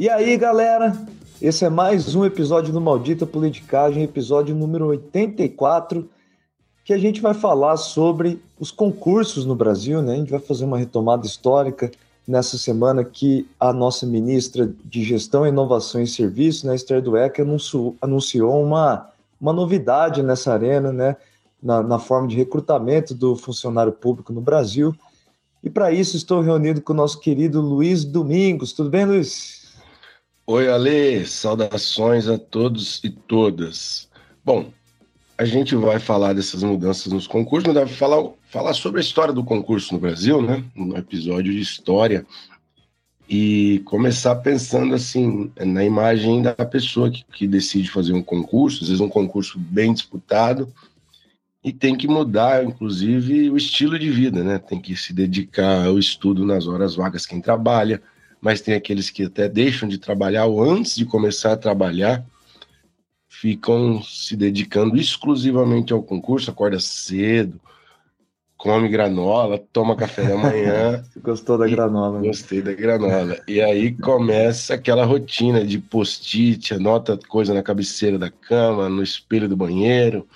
E aí, galera? Esse é mais um episódio do Maldita Politicagem, episódio número 84, que a gente vai falar sobre os concursos no Brasil, né? A gente vai fazer uma retomada histórica nessa semana que a nossa ministra de Gestão, Inovação e Serviços, né, Esther Dweck, anunciou, anunciou uma, uma novidade nessa arena, né? Na, na forma de recrutamento do funcionário público no Brasil. E para isso estou reunido com o nosso querido Luiz Domingos. Tudo bem, Luiz? Oi, Ale, saudações a todos e todas. Bom, a gente vai falar dessas mudanças nos concursos, mas deve falar, falar sobre a história do concurso no Brasil, né? No episódio de história. E começar pensando assim, na imagem da pessoa que, que decide fazer um concurso, às vezes um concurso bem disputado, e tem que mudar, inclusive, o estilo de vida, né? Tem que se dedicar ao estudo nas horas vagas quem trabalha, mas tem aqueles que até deixam de trabalhar ou antes de começar a trabalhar ficam se dedicando exclusivamente ao concurso, acorda cedo, come granola, toma café da manhã. Gostou da granola? Né? Gostei da granola. E aí começa aquela rotina de post-it, anota coisa na cabeceira da cama, no espelho do banheiro,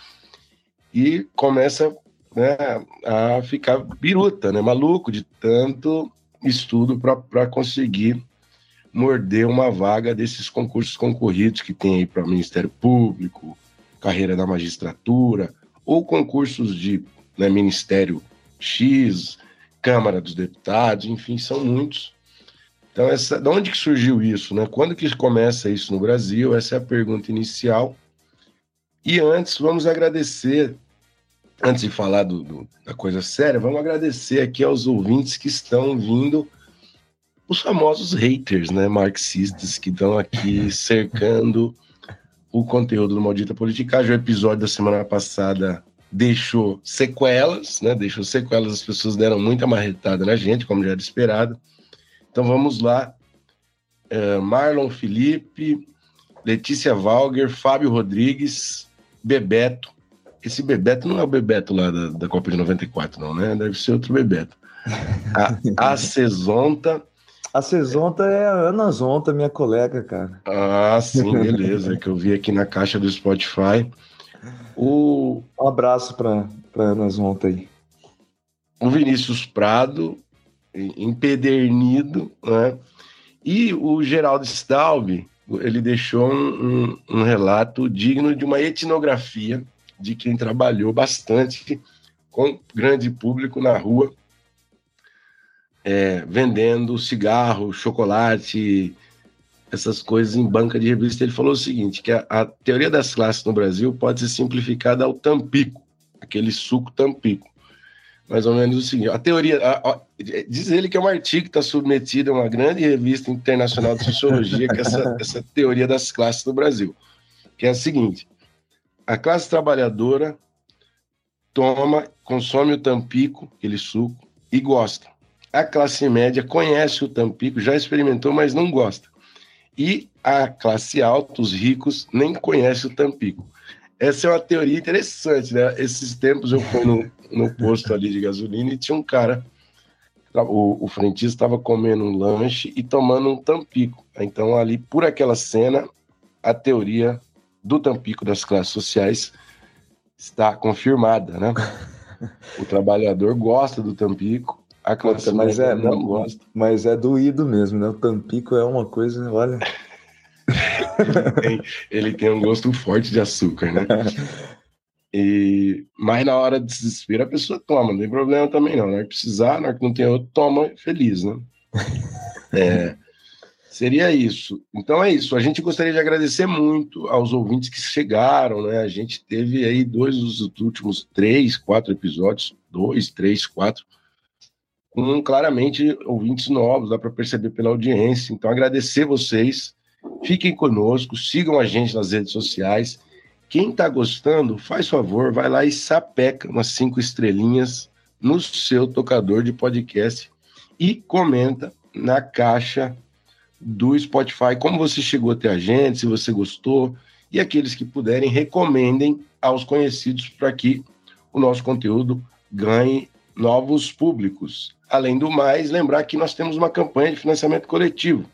e começa né, a ficar biruta, né, maluco de tanto estudo para conseguir morder uma vaga desses concursos concorridos que tem aí para Ministério Público, carreira da magistratura, ou concursos de né, Ministério X, Câmara dos Deputados, enfim, são muitos. Então, essa, de onde que surgiu isso? Né? Quando que começa isso no Brasil? Essa é a pergunta inicial. E antes, vamos agradecer antes de falar do, do, da coisa séria, vamos agradecer aqui aos ouvintes que estão vindo, os famosos haters, né, marxistas, que estão aqui cercando o conteúdo do Maldita Politicagem. O episódio da semana passada deixou sequelas, né, deixou sequelas, as pessoas deram muita marretada na gente, como já era esperado. Então vamos lá. Uh, Marlon Felipe, Letícia Valger, Fábio Rodrigues, Bebeto, esse Bebeto não é o Bebeto lá da, da Copa de 94, não, né? Deve ser outro Bebeto. A, a Cesonta. A Cesonta é a Ana Zonta, minha colega, cara. Ah, sim, beleza. que eu vi aqui na caixa do Spotify. O... Um abraço para Ana Zonta aí. O Vinícius Prado, empedernido, né? E o Geraldo Staub, ele deixou um, um, um relato digno de uma etnografia de quem trabalhou bastante com grande público na rua, é, vendendo cigarro, chocolate, essas coisas em banca de revista. Ele falou o seguinte: que a, a teoria das classes no Brasil pode ser simplificada ao tampico, aquele suco tampico. Mais ou menos o seguinte: a teoria. A, a, diz ele que é um artigo que está submetido a uma grande revista internacional de sociologia, que é essa, essa teoria das classes no Brasil, que é a seguinte: a classe trabalhadora toma, consome o tampico, aquele suco, e gosta. A classe média conhece o tampico, já experimentou, mas não gosta. E a classe alta, os ricos, nem conhece o tampico. Essa é uma teoria interessante, né? Esses tempos eu fui no, no posto ali de gasolina e tinha um cara, o, o frentista estava comendo um lanche e tomando um tampico. Então, ali, por aquela cena, a teoria do Tampico das classes sociais está confirmada, né? o trabalhador gosta do Tampico, a classe Nossa, mas é, não gosta. Mas é doído mesmo, né? O Tampico é uma coisa, olha. ele, tem, ele tem um gosto forte de açúcar, né? E, mas na hora de desespero a pessoa toma, não tem problema também não. Na hora que precisar, na hora que não tem outro, toma feliz, né? É, Seria isso. Então é isso. A gente gostaria de agradecer muito aos ouvintes que chegaram, né? A gente teve aí dois dos últimos três, quatro episódios, dois, três, quatro, com claramente ouvintes novos, dá para perceber pela audiência. Então agradecer vocês. Fiquem conosco, sigam a gente nas redes sociais. Quem está gostando, faz favor, vai lá e sapeca umas cinco estrelinhas no seu tocador de podcast e comenta na caixa do Spotify, como você chegou até a gente, se você gostou, e aqueles que puderem, recomendem aos conhecidos para que o nosso conteúdo ganhe novos públicos. Além do mais, lembrar que nós temos uma campanha de financiamento coletivo.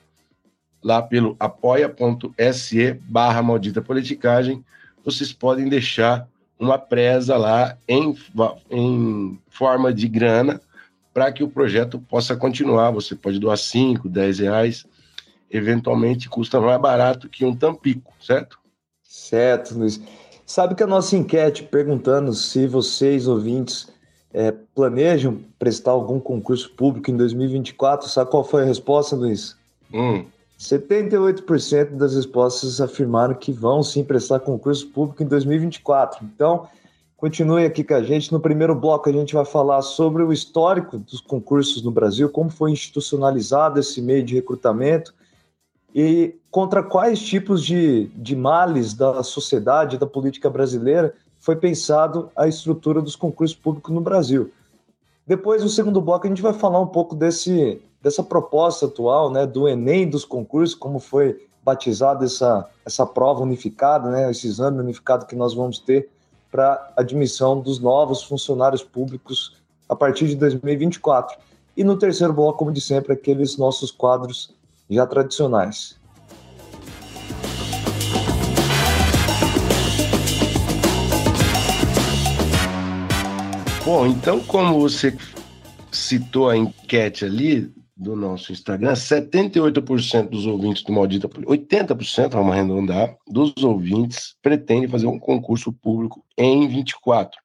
lá pelo apoia.se barra maldita politicagem, vocês podem deixar uma presa lá em, em forma de grana para que o projeto possa continuar. Você pode doar 5, 10 reais, eventualmente custa mais barato que um tampico, certo? Certo, Luiz. Sabe que a nossa enquete perguntando se vocês, ouvintes, é, planejam prestar algum concurso público em 2024, sabe qual foi a resposta, Luiz? Hum. 78% das respostas afirmaram que vão sim prestar concurso público em 2024. Então, continue aqui com a gente. No primeiro bloco, a gente vai falar sobre o histórico dos concursos no Brasil, como foi institucionalizado esse meio de recrutamento e contra quais tipos de, de males da sociedade, da política brasileira, foi pensado a estrutura dos concursos públicos no Brasil. Depois, no segundo bloco, a gente vai falar um pouco desse, dessa proposta atual, né, do Enem dos concursos, como foi batizada essa, essa prova unificada, né, esse exame unificado que nós vamos ter para admissão dos novos funcionários públicos a partir de 2024. E no terceiro bloco, como de sempre, aqueles nossos quadros já tradicionais. Bom, então, como você citou a enquete ali, do nosso Instagram, 78% dos ouvintes do Maldita 80%, vamos arredondar, dos ouvintes pretendem fazer um concurso público em 24.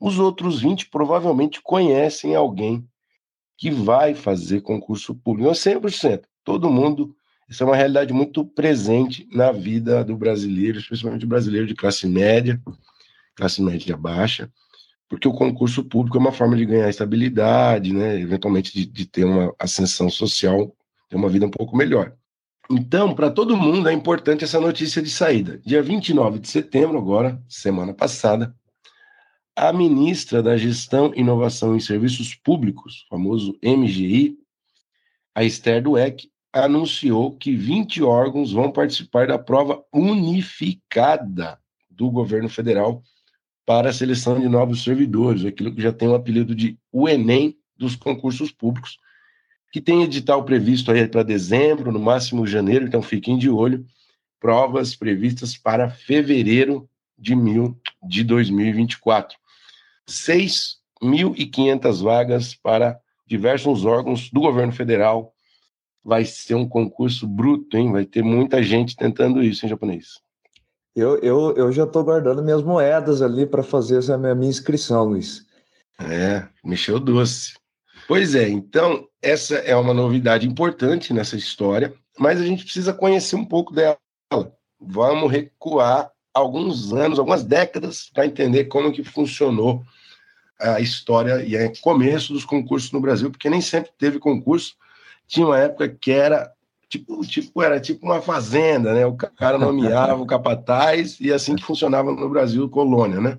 Os outros 20 provavelmente conhecem alguém que vai fazer concurso público. Não 100%. Todo mundo, isso é uma realidade muito presente na vida do brasileiro, especialmente o brasileiro de classe média, classe média baixa porque o concurso público é uma forma de ganhar estabilidade, né, eventualmente de, de ter uma ascensão social, ter uma vida um pouco melhor. Então, para todo mundo é importante essa notícia de saída. Dia 29 de setembro, agora, semana passada, a ministra da Gestão, Inovação e Serviços Públicos, famoso MGI, a Esther Dueck, anunciou que 20 órgãos vão participar da prova unificada do governo federal para a seleção de novos servidores, aquilo que já tem o apelido de o Enem dos concursos públicos, que tem edital previsto aí para dezembro, no máximo janeiro, então fiquem de olho. Provas previstas para fevereiro de, mil, de 2024. 6.500 vagas para diversos órgãos do governo federal. Vai ser um concurso bruto, hein? Vai ter muita gente tentando isso em japonês. Eu, eu, eu já estou guardando minhas moedas ali para fazer essa minha, minha inscrição, Luiz. É, mexeu doce. Pois é, então essa é uma novidade importante nessa história, mas a gente precisa conhecer um pouco dela. Vamos recuar alguns anos, algumas décadas, para entender como que funcionou a história e o começo dos concursos no Brasil, porque nem sempre teve concurso. Tinha uma época que era tipo, tipo, era tipo uma fazenda, né? O cara nomeava o capataz e assim que funcionava no Brasil, colônia, né?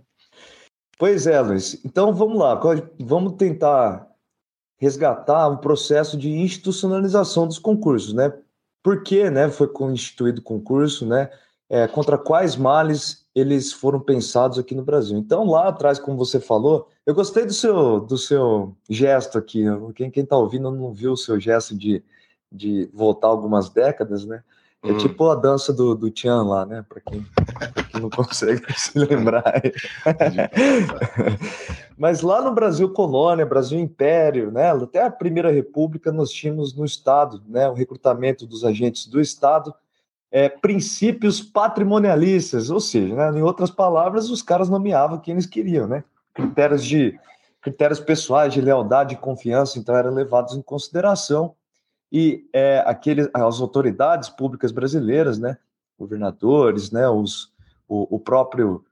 Pois é, Luiz. Então vamos lá, vamos tentar resgatar um processo de institucionalização dos concursos, né? Por que, né, foi constituído o concurso, né? É, contra quais males eles foram pensados aqui no Brasil. Então, lá atrás, como você falou, eu gostei do seu, do seu gesto aqui. Quem está ouvindo não viu o seu gesto de de voltar algumas décadas, né? É hum. tipo a dança do, do Tian lá, né? Para quem, quem, não consegue se lembrar. Mas lá no Brasil colônia, Brasil império, né? Até a Primeira República nós tínhamos no Estado, né? O recrutamento dos agentes do Estado, é, princípios patrimonialistas, ou seja, né? em outras palavras, os caras nomeavam quem eles queriam, né? Critérios de critérios pessoais de lealdade e confiança, então eram levados em consideração e é, aqueles, as autoridades públicas brasileiras, né, governadores, né, os, o, o próprio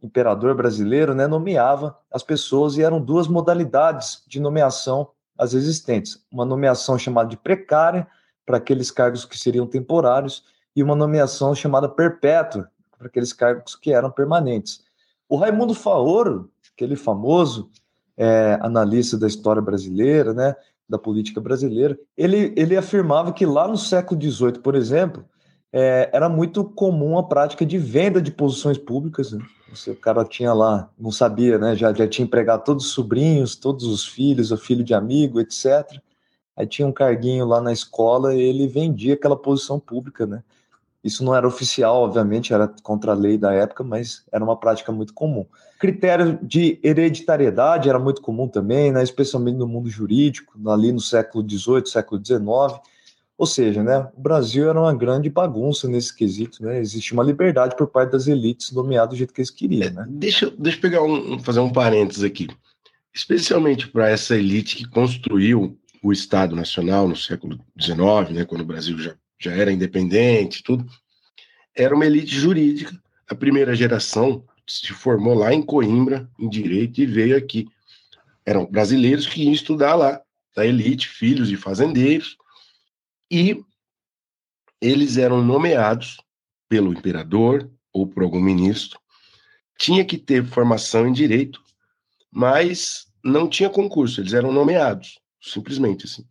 imperador brasileiro, né, nomeava as pessoas e eram duas modalidades de nomeação as existentes. Uma nomeação chamada de precária, para aqueles cargos que seriam temporários, e uma nomeação chamada perpétua, para aqueles cargos que eram permanentes. O Raimundo Faoro, aquele famoso é, analista da história brasileira, né, da política brasileira, ele, ele afirmava que lá no século XVIII, por exemplo, é, era muito comum a prática de venda de posições públicas. Né? o cara tinha lá, não sabia, né? Já, já tinha empregado todos os sobrinhos, todos os filhos, o filho de amigo, etc. aí tinha um carguinho lá na escola e ele vendia aquela posição pública, né? Isso não era oficial, obviamente, era contra a lei da época, mas era uma prática muito comum. Critério de hereditariedade era muito comum também, né, especialmente no mundo jurídico, ali no século XVIII, século XIX. Ou seja, né, o Brasil era uma grande bagunça nesse quesito, né? Existia uma liberdade por parte das elites nomear do jeito que eles queriam, né? Deixa, deixa eu pegar um, fazer um parênteses aqui. Especialmente para essa elite que construiu o Estado Nacional no século XIX, né, quando o Brasil já, já era independente, tudo, era uma elite jurídica. A primeira geração se formou lá em Coimbra, em Direito, e veio aqui. Eram brasileiros que iam estudar lá, da elite, filhos de fazendeiros, e eles eram nomeados pelo imperador ou por algum ministro. Tinha que ter formação em direito, mas não tinha concurso, eles eram nomeados, simplesmente assim.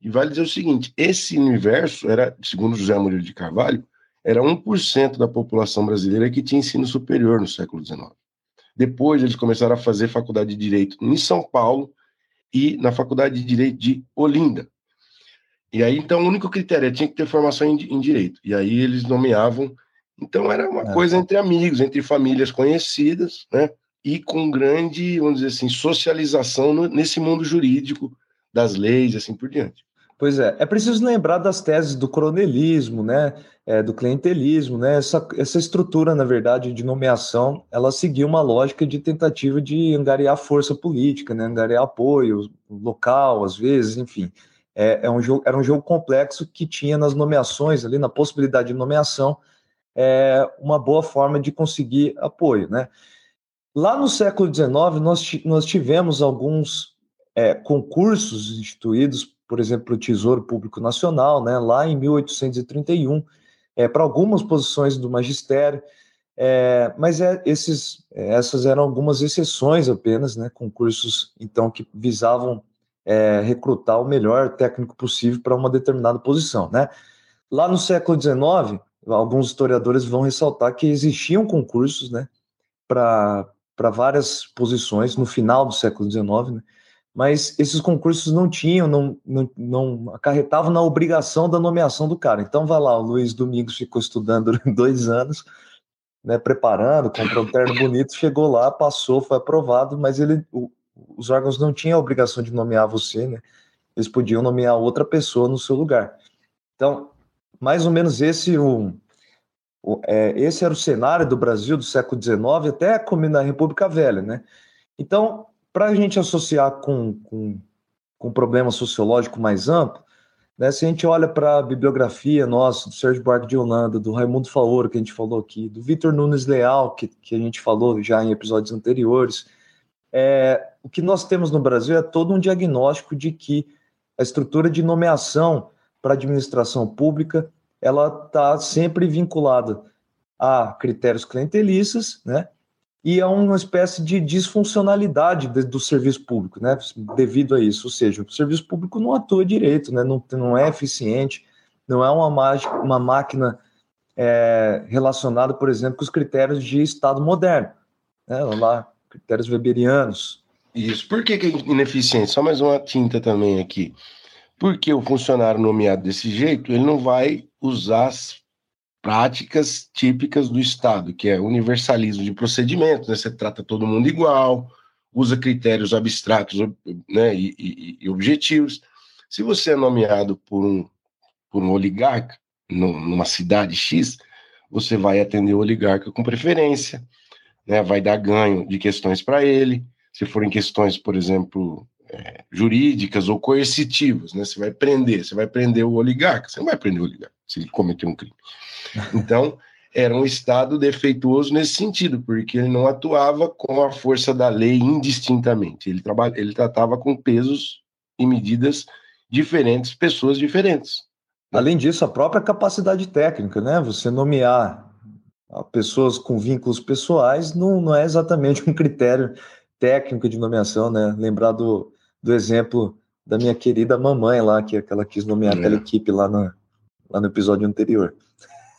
E vale dizer o seguinte: esse universo era, segundo José Murilo de Carvalho, era 1% da população brasileira que tinha ensino superior no século XIX. Depois eles começaram a fazer faculdade de direito em São Paulo e na faculdade de direito de Olinda, e aí, então, o único critério é tinha que ter formação em, em direito. E aí eles nomeavam. Então, era uma é. coisa entre amigos, entre famílias conhecidas, né? E com grande, vamos dizer assim, socialização no, nesse mundo jurídico, das leis, assim por diante. Pois é, é preciso lembrar das teses do coronelismo, né, é, do clientelismo, né, essa, essa estrutura, na verdade, de nomeação, ela seguia uma lógica de tentativa de angariar força política, né, angariar apoio local, às vezes, enfim é, é um jogo, era um jogo complexo que tinha nas nomeações, ali na possibilidade de nomeação, é, uma boa forma de conseguir apoio. Né? Lá no século XIX, nós, nós tivemos alguns é, concursos instituídos, por exemplo, o Tesouro Público Nacional, né, lá em 1831, é, para algumas posições do magistério, é, mas é, esses, essas eram algumas exceções apenas, né, concursos então que visavam é, recrutar o melhor técnico possível para uma determinada posição, né? Lá no século XIX, alguns historiadores vão ressaltar que existiam concursos, né, para várias posições no final do século XIX, né? Mas esses concursos não tinham, não, não, não, acarretavam na obrigação da nomeação do cara. Então, vai lá, o Luiz Domingos ficou estudando durante dois anos, né, preparando, comprou um terno bonito, chegou lá, passou, foi aprovado, mas ele, o, os órgãos não tinham a obrigação de nomear você, né? Eles podiam nomear outra pessoa no seu lugar. Então, mais ou menos esse o, o é, esse era o cenário do Brasil do século XIX até como na República Velha, né? Então, para a gente associar com, com, com um problema sociológico mais amplo, né, se a gente olha para a bibliografia nossa, do Sérgio Buarque de Holanda, do Raimundo Faoro, que a gente falou aqui, do Vitor Nunes Leal, que, que a gente falou já em episódios anteriores, é, o que nós temos no Brasil é todo um diagnóstico de que a estrutura de nomeação para administração pública ela está sempre vinculada a critérios clientelistas, né? E a uma espécie de disfuncionalidade de, do serviço público, né? Devido a isso, ou seja, o serviço público não atua direito, né? Não, não é eficiente, não é uma, mágica, uma máquina é, relacionada, por exemplo, com os critérios de Estado moderno, né? Lá, critérios weberianos. Isso. Por que, que é ineficiente? Só mais uma tinta também aqui. Porque o funcionário nomeado desse jeito, ele não vai usar as práticas típicas do Estado, que é universalismo de procedimentos, né? Você trata todo mundo igual, usa critérios abstratos né, e, e, e objetivos. Se você é nomeado por um, por um oligarca no, numa cidade X, você vai atender o oligarca com preferência né, vai dar ganho de questões para ele, se forem questões, por exemplo, é, jurídicas ou coercitivas, né, você vai prender, você vai prender o oligarca, você não vai prender o oligarca se ele cometer um crime. Então, era um Estado defeituoso nesse sentido, porque ele não atuava com a força da lei indistintamente, ele, trabalha, ele tratava com pesos e medidas diferentes, pessoas diferentes. Além disso, a própria capacidade técnica, né? Você nomear pessoas com vínculos pessoais não, não é exatamente um critério técnico de nomeação, né? Lembrar do, do exemplo da minha querida mamãe lá, que, que ela quis nomear é. aquela equipe lá, na, lá no episódio anterior.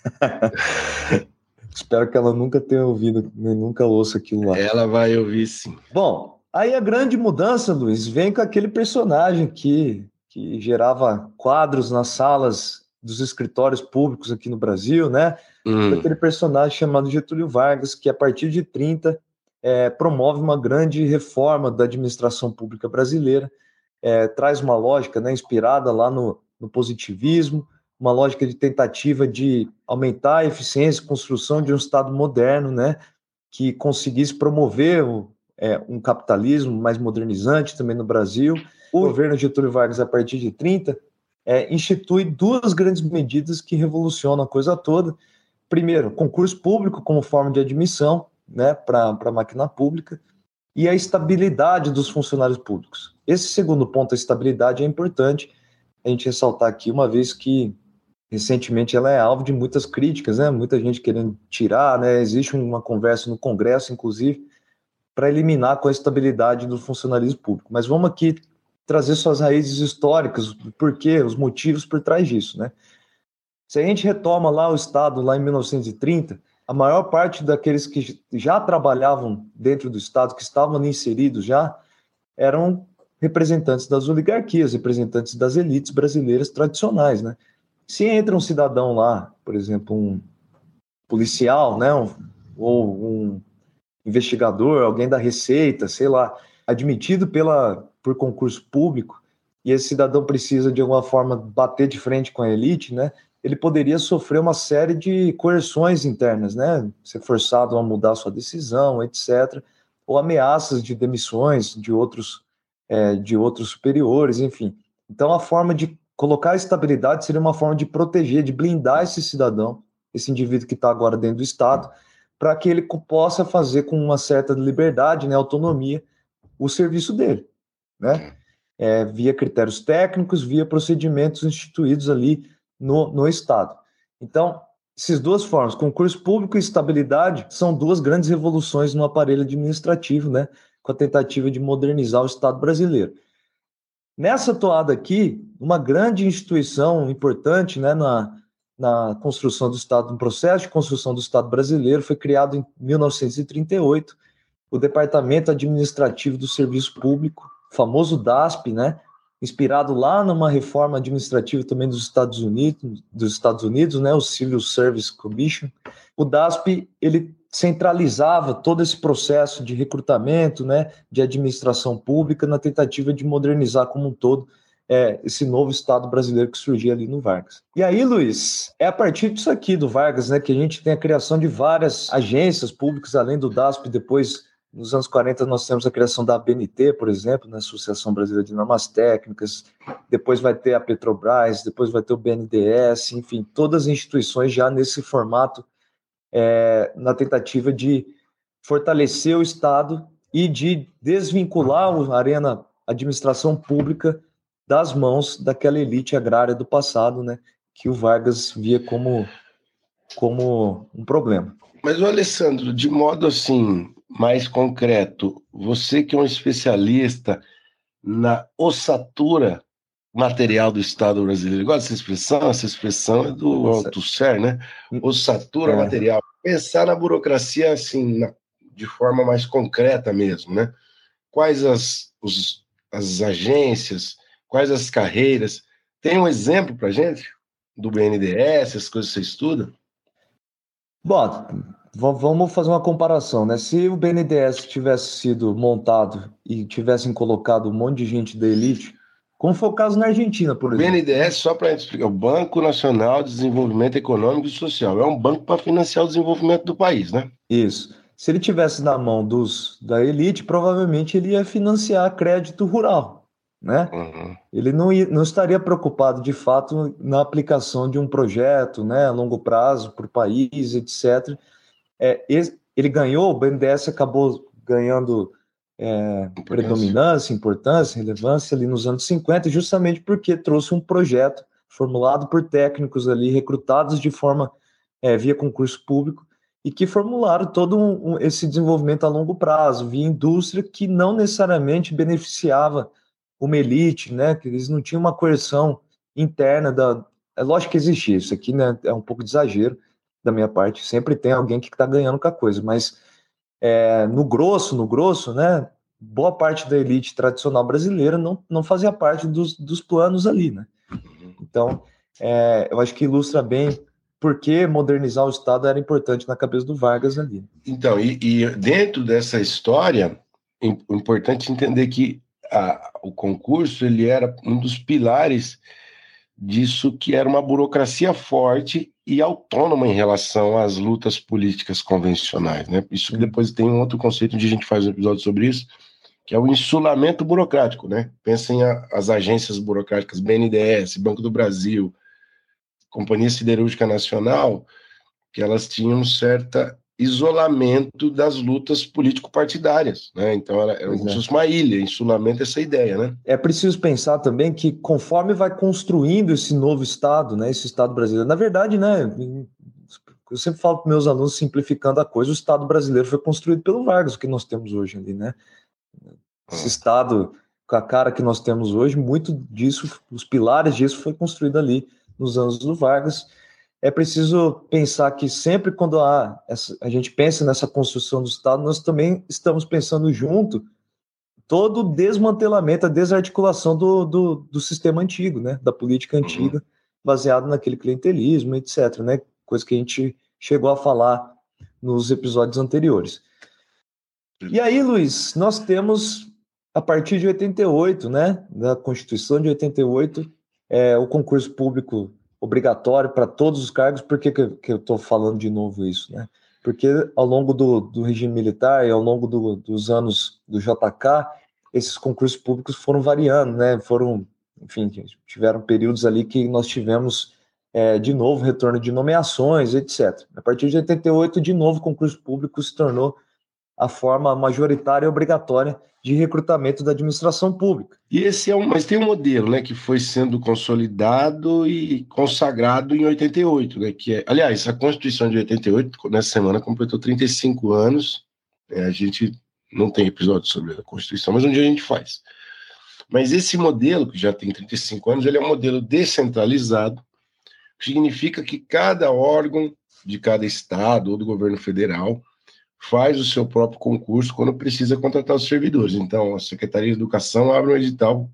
Espero que ela nunca tenha ouvido, nem nunca ouça aquilo lá. Ela vai ouvir sim. Bom, aí a grande mudança, Luiz, vem com aquele personagem que, que gerava quadros nas salas dos escritórios públicos aqui no Brasil, né? Hum. Aquele personagem chamado Getúlio Vargas, que a partir de 30 é, promove uma grande reforma da administração pública brasileira, é, traz uma lógica né, inspirada lá no, no positivismo, uma lógica de tentativa de aumentar a eficiência e construção de um Estado moderno, né, que conseguisse promover é, um capitalismo mais modernizante também no Brasil. O governo Getúlio Vargas, a partir de 30, é, institui duas grandes medidas que revolucionam a coisa toda. Primeiro, concurso público como forma de admissão né, para a máquina pública e a estabilidade dos funcionários públicos. Esse segundo ponto, a estabilidade, é importante a gente ressaltar aqui, uma vez que recentemente ela é alvo de muitas críticas, né? Muita gente querendo tirar, né? Existe uma conversa no Congresso, inclusive, para eliminar com a estabilidade do funcionalismo público. Mas vamos aqui trazer suas raízes históricas, o porquê, os motivos por trás disso, né? Se a gente retoma lá o Estado, lá em 1930, a maior parte daqueles que já trabalhavam dentro do Estado, que estavam inseridos já, eram representantes das oligarquias, representantes das elites brasileiras tradicionais, né? Se entra um cidadão lá, por exemplo, um policial, né, um, ou um investigador, alguém da Receita, sei lá, admitido pela, por concurso público, e esse cidadão precisa de alguma forma bater de frente com a elite, né? Ele poderia sofrer uma série de coerções internas, né? Ser forçado a mudar sua decisão, etc. Ou ameaças de demissões de outros, é, de outros superiores, enfim. Então, a forma de Colocar a estabilidade seria uma forma de proteger, de blindar esse cidadão, esse indivíduo que está agora dentro do Estado, para que ele possa fazer com uma certa liberdade, né, autonomia, o serviço dele, né? É, via critérios técnicos, via procedimentos instituídos ali no, no Estado. Então, essas duas formas, concurso público e estabilidade, são duas grandes revoluções no aparelho administrativo, né? Com a tentativa de modernizar o Estado brasileiro. Nessa toada aqui, uma grande instituição importante né, na, na construção do Estado, no processo de construção do Estado brasileiro, foi criado em 1938 o Departamento Administrativo do Serviço Público, famoso DASP, né, inspirado lá numa reforma administrativa também dos Estados Unidos, dos Estados Unidos, né, o Civil Service Commission. O DASP ele centralizava todo esse processo de recrutamento, né, de administração pública, na tentativa de modernizar como um todo é, esse novo Estado brasileiro que surgia ali no Vargas. E aí, Luiz, é a partir disso aqui do Vargas, né, que a gente tem a criação de várias agências públicas, além do DASP, depois nos anos 40 nós temos a criação da ABNT, por exemplo, na né, Associação Brasileira de Normas Técnicas, depois vai ter a Petrobras, depois vai ter o BNDES, enfim, todas as instituições já nesse formato é, na tentativa de fortalecer o Estado e de desvincular a arena administração pública das mãos daquela elite agrária do passado, né, que o Vargas via como, como um problema. Mas o Alessandro, de modo assim mais concreto, você que é um especialista na ossatura material do Estado brasileiro. Gosta dessa expressão? Essa expressão é do Althusser, né? Ossatura é. material. Pensar na burocracia assim, na, de forma mais concreta mesmo, né? Quais as, os, as agências, quais as carreiras? Tem um exemplo para gente do BNDES, as coisas que você estuda? Bom, vamos fazer uma comparação, né? Se o BNDES tivesse sido montado e tivessem colocado um monte de gente da elite, como foi o caso na Argentina, por exemplo. O BNDES, só para explicar, o Banco Nacional de Desenvolvimento Econômico e Social. É um banco para financiar o desenvolvimento do país, né? Isso. Se ele tivesse na mão dos da elite, provavelmente ele ia financiar crédito rural, né? Uhum. Ele não, ia, não estaria preocupado, de fato, na aplicação de um projeto, né, a longo prazo para o país, etc. É, ele ganhou, o BNDES acabou ganhando é, predominância, importância, relevância ali nos anos 50, justamente porque trouxe um projeto formulado por técnicos ali, recrutados de forma é, via concurso público, e que formularam todo um, um, esse desenvolvimento a longo prazo, via indústria que não necessariamente beneficiava uma elite, né, que eles não tinham uma coerção interna da... É lógico que existia, isso aqui né, é um pouco de exagero da minha parte, sempre tem alguém que está ganhando com a coisa, mas é, no grosso, no grosso, né, boa parte da elite tradicional brasileira não, não fazia parte dos, dos planos ali, né? Uhum. Então, é, eu acho que ilustra bem por que modernizar o Estado era importante na cabeça do Vargas ali. Então, e, e dentro dessa história, é importante entender que a, o concurso ele era um dos pilares disso que era uma burocracia forte e autônoma em relação às lutas políticas convencionais, né? Isso que depois tem um outro conceito onde a gente faz um episódio sobre isso, que é o insulamento burocrático, né? Pensem a, as agências burocráticas BNDES, Banco do Brasil, Companhia Siderúrgica Nacional, que elas tinham certa isolamento das lutas político-partidárias, né? Então era, era como se fosse uma ilha, insulamento essa ideia, né? É preciso pensar também que conforme vai construindo esse novo Estado, né, esse Estado brasileiro, na verdade, né, eu sempre falo para meus alunos simplificando a coisa, o Estado brasileiro foi construído pelo Vargas, o que nós temos hoje ali, né? Esse ah. Estado com a cara que nós temos hoje, muito disso, os pilares disso foi construído ali nos anos do Vargas é preciso pensar que sempre quando há essa, a gente pensa nessa construção do Estado, nós também estamos pensando junto todo o desmantelamento, a desarticulação do, do, do sistema antigo, né, da política uhum. antiga, baseado naquele clientelismo, etc., né, coisa que a gente chegou a falar nos episódios anteriores. E aí, Luiz, nós temos, a partir de 88, né, da Constituição de 88, é, o concurso público obrigatório para todos os cargos. Por que, que, eu estou falando de novo isso? Né? Porque ao longo do, do regime militar e ao longo do, dos anos do JK, esses concursos públicos foram variando, né? Foram, enfim, tiveram períodos ali que nós tivemos é, de novo retorno de nomeações, etc. A partir de 88, de novo, concurso público se tornou a forma majoritária e obrigatória de recrutamento da administração pública. E esse é um, mas tem um modelo, né, que foi sendo consolidado e consagrado em 88, né, que é, aliás, a Constituição de 88 nessa semana completou 35 anos. Né, a gente não tem episódio sobre a Constituição, mas um dia a gente faz. Mas esse modelo, que já tem 35 anos, ele é um modelo descentralizado, significa que cada órgão de cada estado ou do governo federal faz o seu próprio concurso quando precisa contratar os servidores. Então, a Secretaria de Educação abre um edital,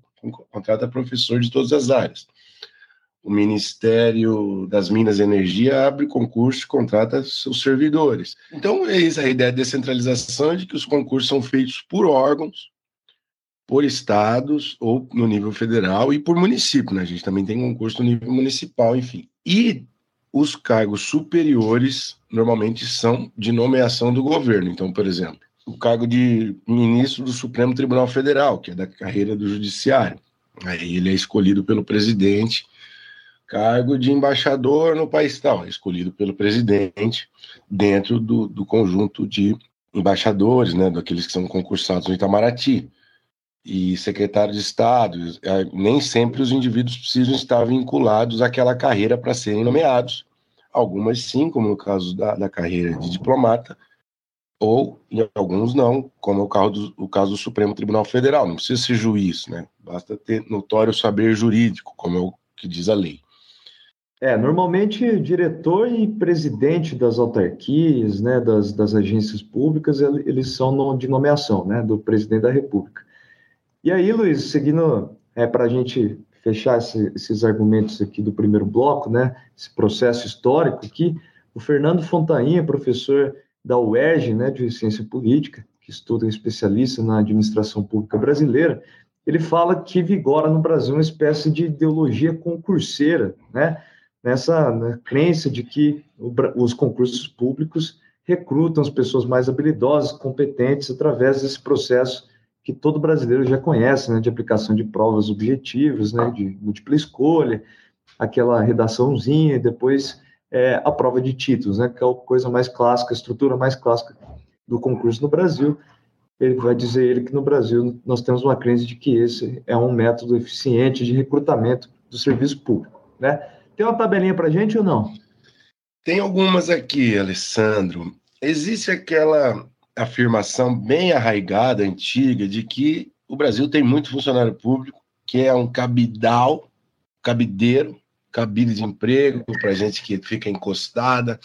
contrata professor de todas as áreas. O Ministério das Minas e Energia abre concurso e contrata seus servidores. Então, é isso, a ideia de descentralização de que os concursos são feitos por órgãos, por estados ou no nível federal e por município, né? A gente também tem concurso no nível municipal, enfim. E os cargos superiores normalmente são de nomeação do governo. Então, por exemplo, o cargo de ministro do Supremo Tribunal Federal, que é da carreira do judiciário. Aí ele é escolhido pelo presidente. Cargo de embaixador no país tal, é escolhido pelo presidente dentro do, do conjunto de embaixadores, né, daqueles que são concursados no Itamaraty. E secretário de Estado, é, nem sempre os indivíduos precisam estar vinculados àquela carreira para serem nomeados. Algumas sim, como no caso da, da carreira de diplomata, ou em alguns não, como é o caso, do, o caso do Supremo Tribunal Federal. Não precisa ser juiz, né? Basta ter notório saber jurídico, como é o que diz a lei. É, normalmente diretor e presidente das autarquias, né, das, das agências públicas, eles são de nomeação, né, do presidente da República. E aí, Luiz, seguindo é, para a gente fechar esse, esses argumentos aqui do primeiro bloco, né, esse processo histórico aqui, o Fernando Fontainha, professor da UERJ, né, de Ciência Política, que estuda é especialista na administração pública brasileira, ele fala que vigora no Brasil uma espécie de ideologia concurseira, né, nessa né, crença de que o, os concursos públicos recrutam as pessoas mais habilidosas, competentes, através desse processo que todo brasileiro já conhece, né, de aplicação de provas objetivas, né, de múltipla escolha, aquela redaçãozinha e depois é, a prova de títulos, né, que é a coisa mais clássica, a estrutura mais clássica do concurso no Brasil. Ele vai dizer ele que no Brasil nós temos uma crença de que esse é um método eficiente de recrutamento do serviço público, né? Tem uma tabelinha para gente ou não? Tem algumas aqui, Alessandro. Existe aquela afirmação bem arraigada, antiga, de que o Brasil tem muito funcionário público, que é um cabidal, cabideiro, cabide de emprego para gente que fica encostada,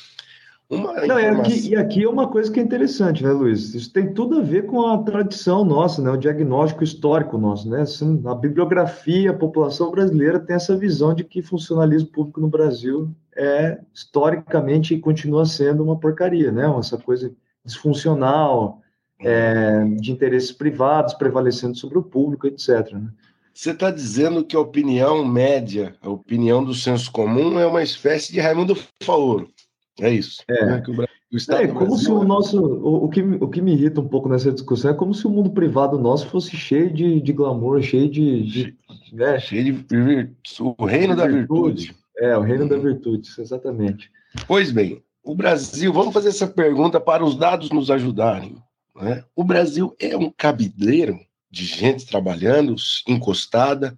uma Não, e, aqui, e aqui é uma coisa que é interessante, né, Luiz? Isso tem tudo a ver com a tradição nossa, né? O diagnóstico histórico nosso, né? Assim, a bibliografia, a população brasileira tem essa visão de que funcionalismo público no Brasil é historicamente e continua sendo uma porcaria, né? Essa coisa disfuncional, é, de interesses privados prevalecendo sobre o público, etc. Né? Você está dizendo que a opinião média, a opinião do senso comum é uma espécie de Raimundo Faoro. É isso. É, né? o, o é como se o nosso. O, o, que, o que me irrita um pouco nessa discussão é como se o mundo privado nosso fosse cheio de, de glamour, cheio de. de né? Cheio de. O reino da virtude. virtude. É, o reino da virtude, exatamente. Pois bem, o Brasil, vamos fazer essa pergunta para os dados nos ajudarem. Né? O Brasil é um cabideiro de gente trabalhando, encostada,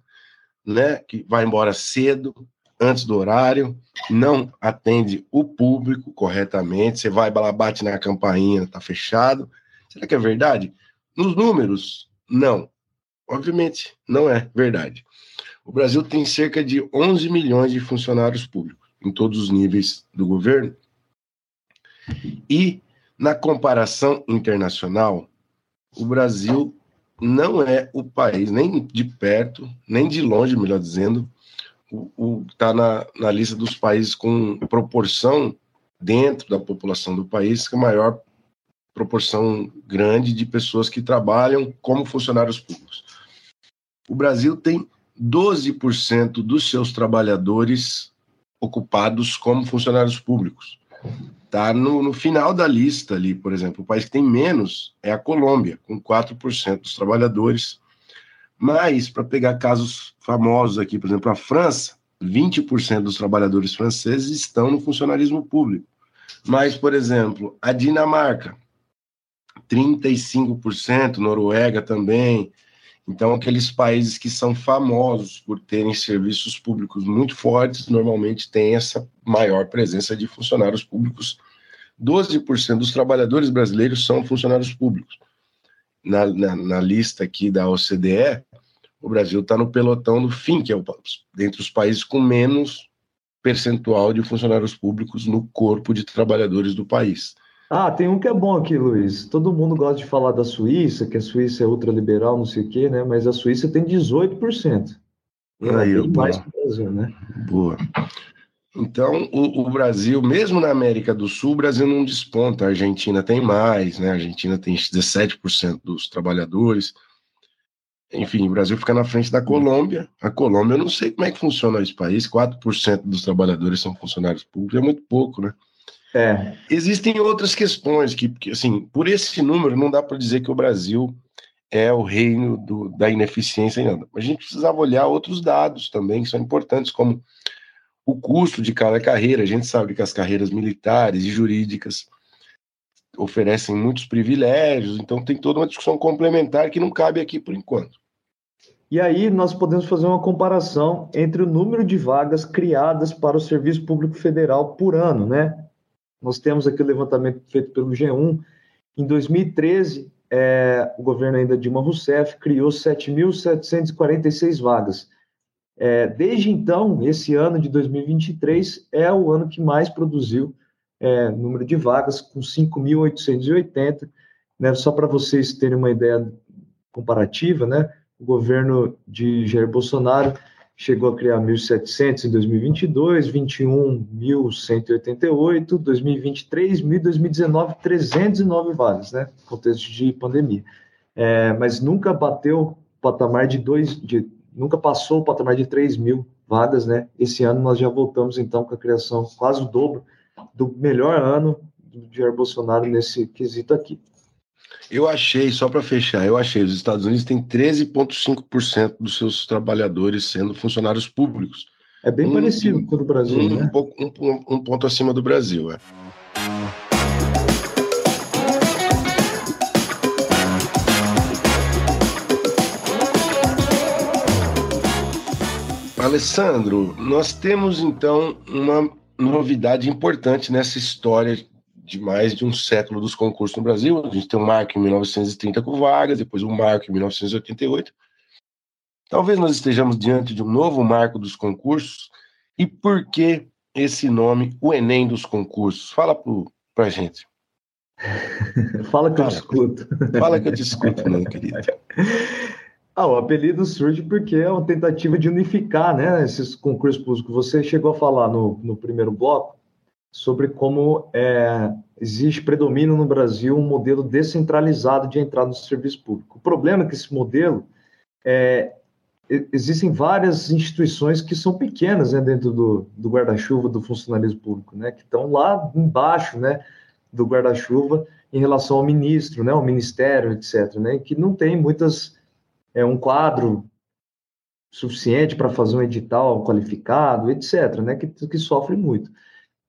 né, que vai embora cedo, antes do horário, não atende o público corretamente, você vai, bate na campainha, está fechado. Será que é verdade? Nos números, não. Obviamente, não é verdade. O Brasil tem cerca de 11 milhões de funcionários públicos em todos os níveis do governo. E, na comparação internacional, o Brasil não é o país, nem de perto, nem de longe, melhor dizendo, o está na, na lista dos países com proporção dentro da população do país, que é a maior proporção grande de pessoas que trabalham como funcionários públicos. O Brasil tem 12% dos seus trabalhadores ocupados como funcionários públicos. Está no, no, final da lista ali, por exemplo. O país que tem menos é a Colômbia, com 4% dos trabalhadores mas, para pegar casos famosos aqui, por exemplo, a França, 20% dos trabalhadores franceses estão no funcionalismo público. Mas, por exemplo, a Dinamarca, 35%, Noruega também. Então, aqueles países que são famosos por terem serviços públicos muito fortes, normalmente têm essa maior presença de funcionários públicos. 12% dos trabalhadores brasileiros são funcionários públicos na, na, na lista aqui da OCDE, o Brasil está no pelotão do fim, que é o, dentre os países com menos percentual de funcionários públicos no corpo de trabalhadores do país. Ah, tem um que é bom aqui, Luiz. Todo mundo gosta de falar da Suíça, que a Suíça é ultraliberal, não sei o quê, né? Mas a Suíça tem 18%. É Aí, mais que o Brasil, né? Boa. Então, o, o, Brasil, mesmo na América do Sul, o Brasil não desponta. A Argentina tem mais, né? A Argentina tem 17% dos trabalhadores. Enfim, o Brasil fica na frente da Colômbia. A Colômbia, eu não sei como é que funciona esse país. 4% dos trabalhadores são funcionários públicos, é muito pouco, né? É. Existem outras questões que, assim, por esse número, não dá para dizer que o Brasil é o reino do, da ineficiência ainda. A gente precisava olhar outros dados também, que são importantes, como o custo de cada carreira. A gente sabe que as carreiras militares e jurídicas oferecem muitos privilégios, então tem toda uma discussão complementar que não cabe aqui por enquanto. E aí nós podemos fazer uma comparação entre o número de vagas criadas para o Serviço Público Federal por ano, né? Nós temos aqui o levantamento feito pelo G1. Em 2013, é, o governo ainda Dilma Rousseff criou 7.746 vagas. É, desde então, esse ano de 2023 é o ano que mais produziu é, número de vagas, com 5.880. Né, só para vocês terem uma ideia comparativa, né, o governo de Jair Bolsonaro chegou a criar 1.700 em 2022, 21.188, 2023, 2019, 309 vagas, né, contexto de pandemia. É, mas nunca bateu o patamar de dois, de nunca passou o patamar de 3 mil vagas, né? Esse ano nós já voltamos, então, com a criação quase o dobro do melhor ano do Jair Bolsonaro nesse quesito aqui. Eu achei, só para fechar, eu achei, os Estados Unidos têm 13,5% dos seus trabalhadores sendo funcionários públicos. É bem um, parecido com o do Brasil, um, né? Um, pouco, um, um ponto acima do Brasil, é. Alessandro, nós temos então uma novidade importante nessa história de mais de um século dos concursos no Brasil. A gente tem um marco em 1930 com vagas, depois um marco em 1988. Talvez nós estejamos diante de um novo marco dos concursos. E por que esse nome, o Enem dos concursos? Fala para pra gente. Fala que eu te escuto. Fala que eu te escuto, meu querido. Ah, o apelido surge porque é uma tentativa de unificar né, esses concursos públicos. Você chegou a falar no, no primeiro bloco sobre como é, existe predomínio no Brasil um modelo descentralizado de entrada no serviço público. O problema é que esse modelo é, existem várias instituições que são pequenas né, dentro do, do guarda-chuva do funcionalismo público, né, que estão lá embaixo né, do guarda-chuva em relação ao ministro, né, ao ministério, etc., né, que não tem muitas é, um quadro suficiente para fazer um edital qualificado, etc., né, que, que sofre muito.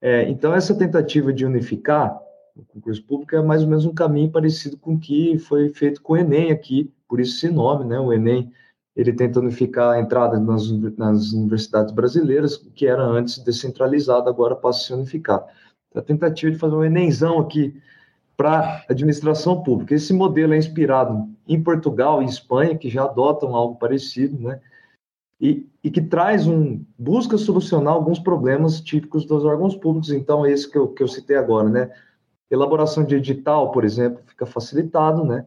É, então, essa tentativa de unificar o concurso público é mais ou menos um caminho parecido com o que foi feito com o Enem aqui, por isso esse nome, né, o Enem, ele tenta unificar a entrada nas, nas universidades brasileiras, que era antes descentralizado, agora passa a se unificar. Então, a tentativa de fazer um Enemzão aqui para administração pública. Esse modelo é inspirado em Portugal e Espanha, que já adotam algo parecido, né? E, e, que traz um busca solucionar alguns problemas típicos dos órgãos públicos. Então, é esse que eu, que eu citei agora, né? Elaboração de edital, por exemplo, fica facilitado, né?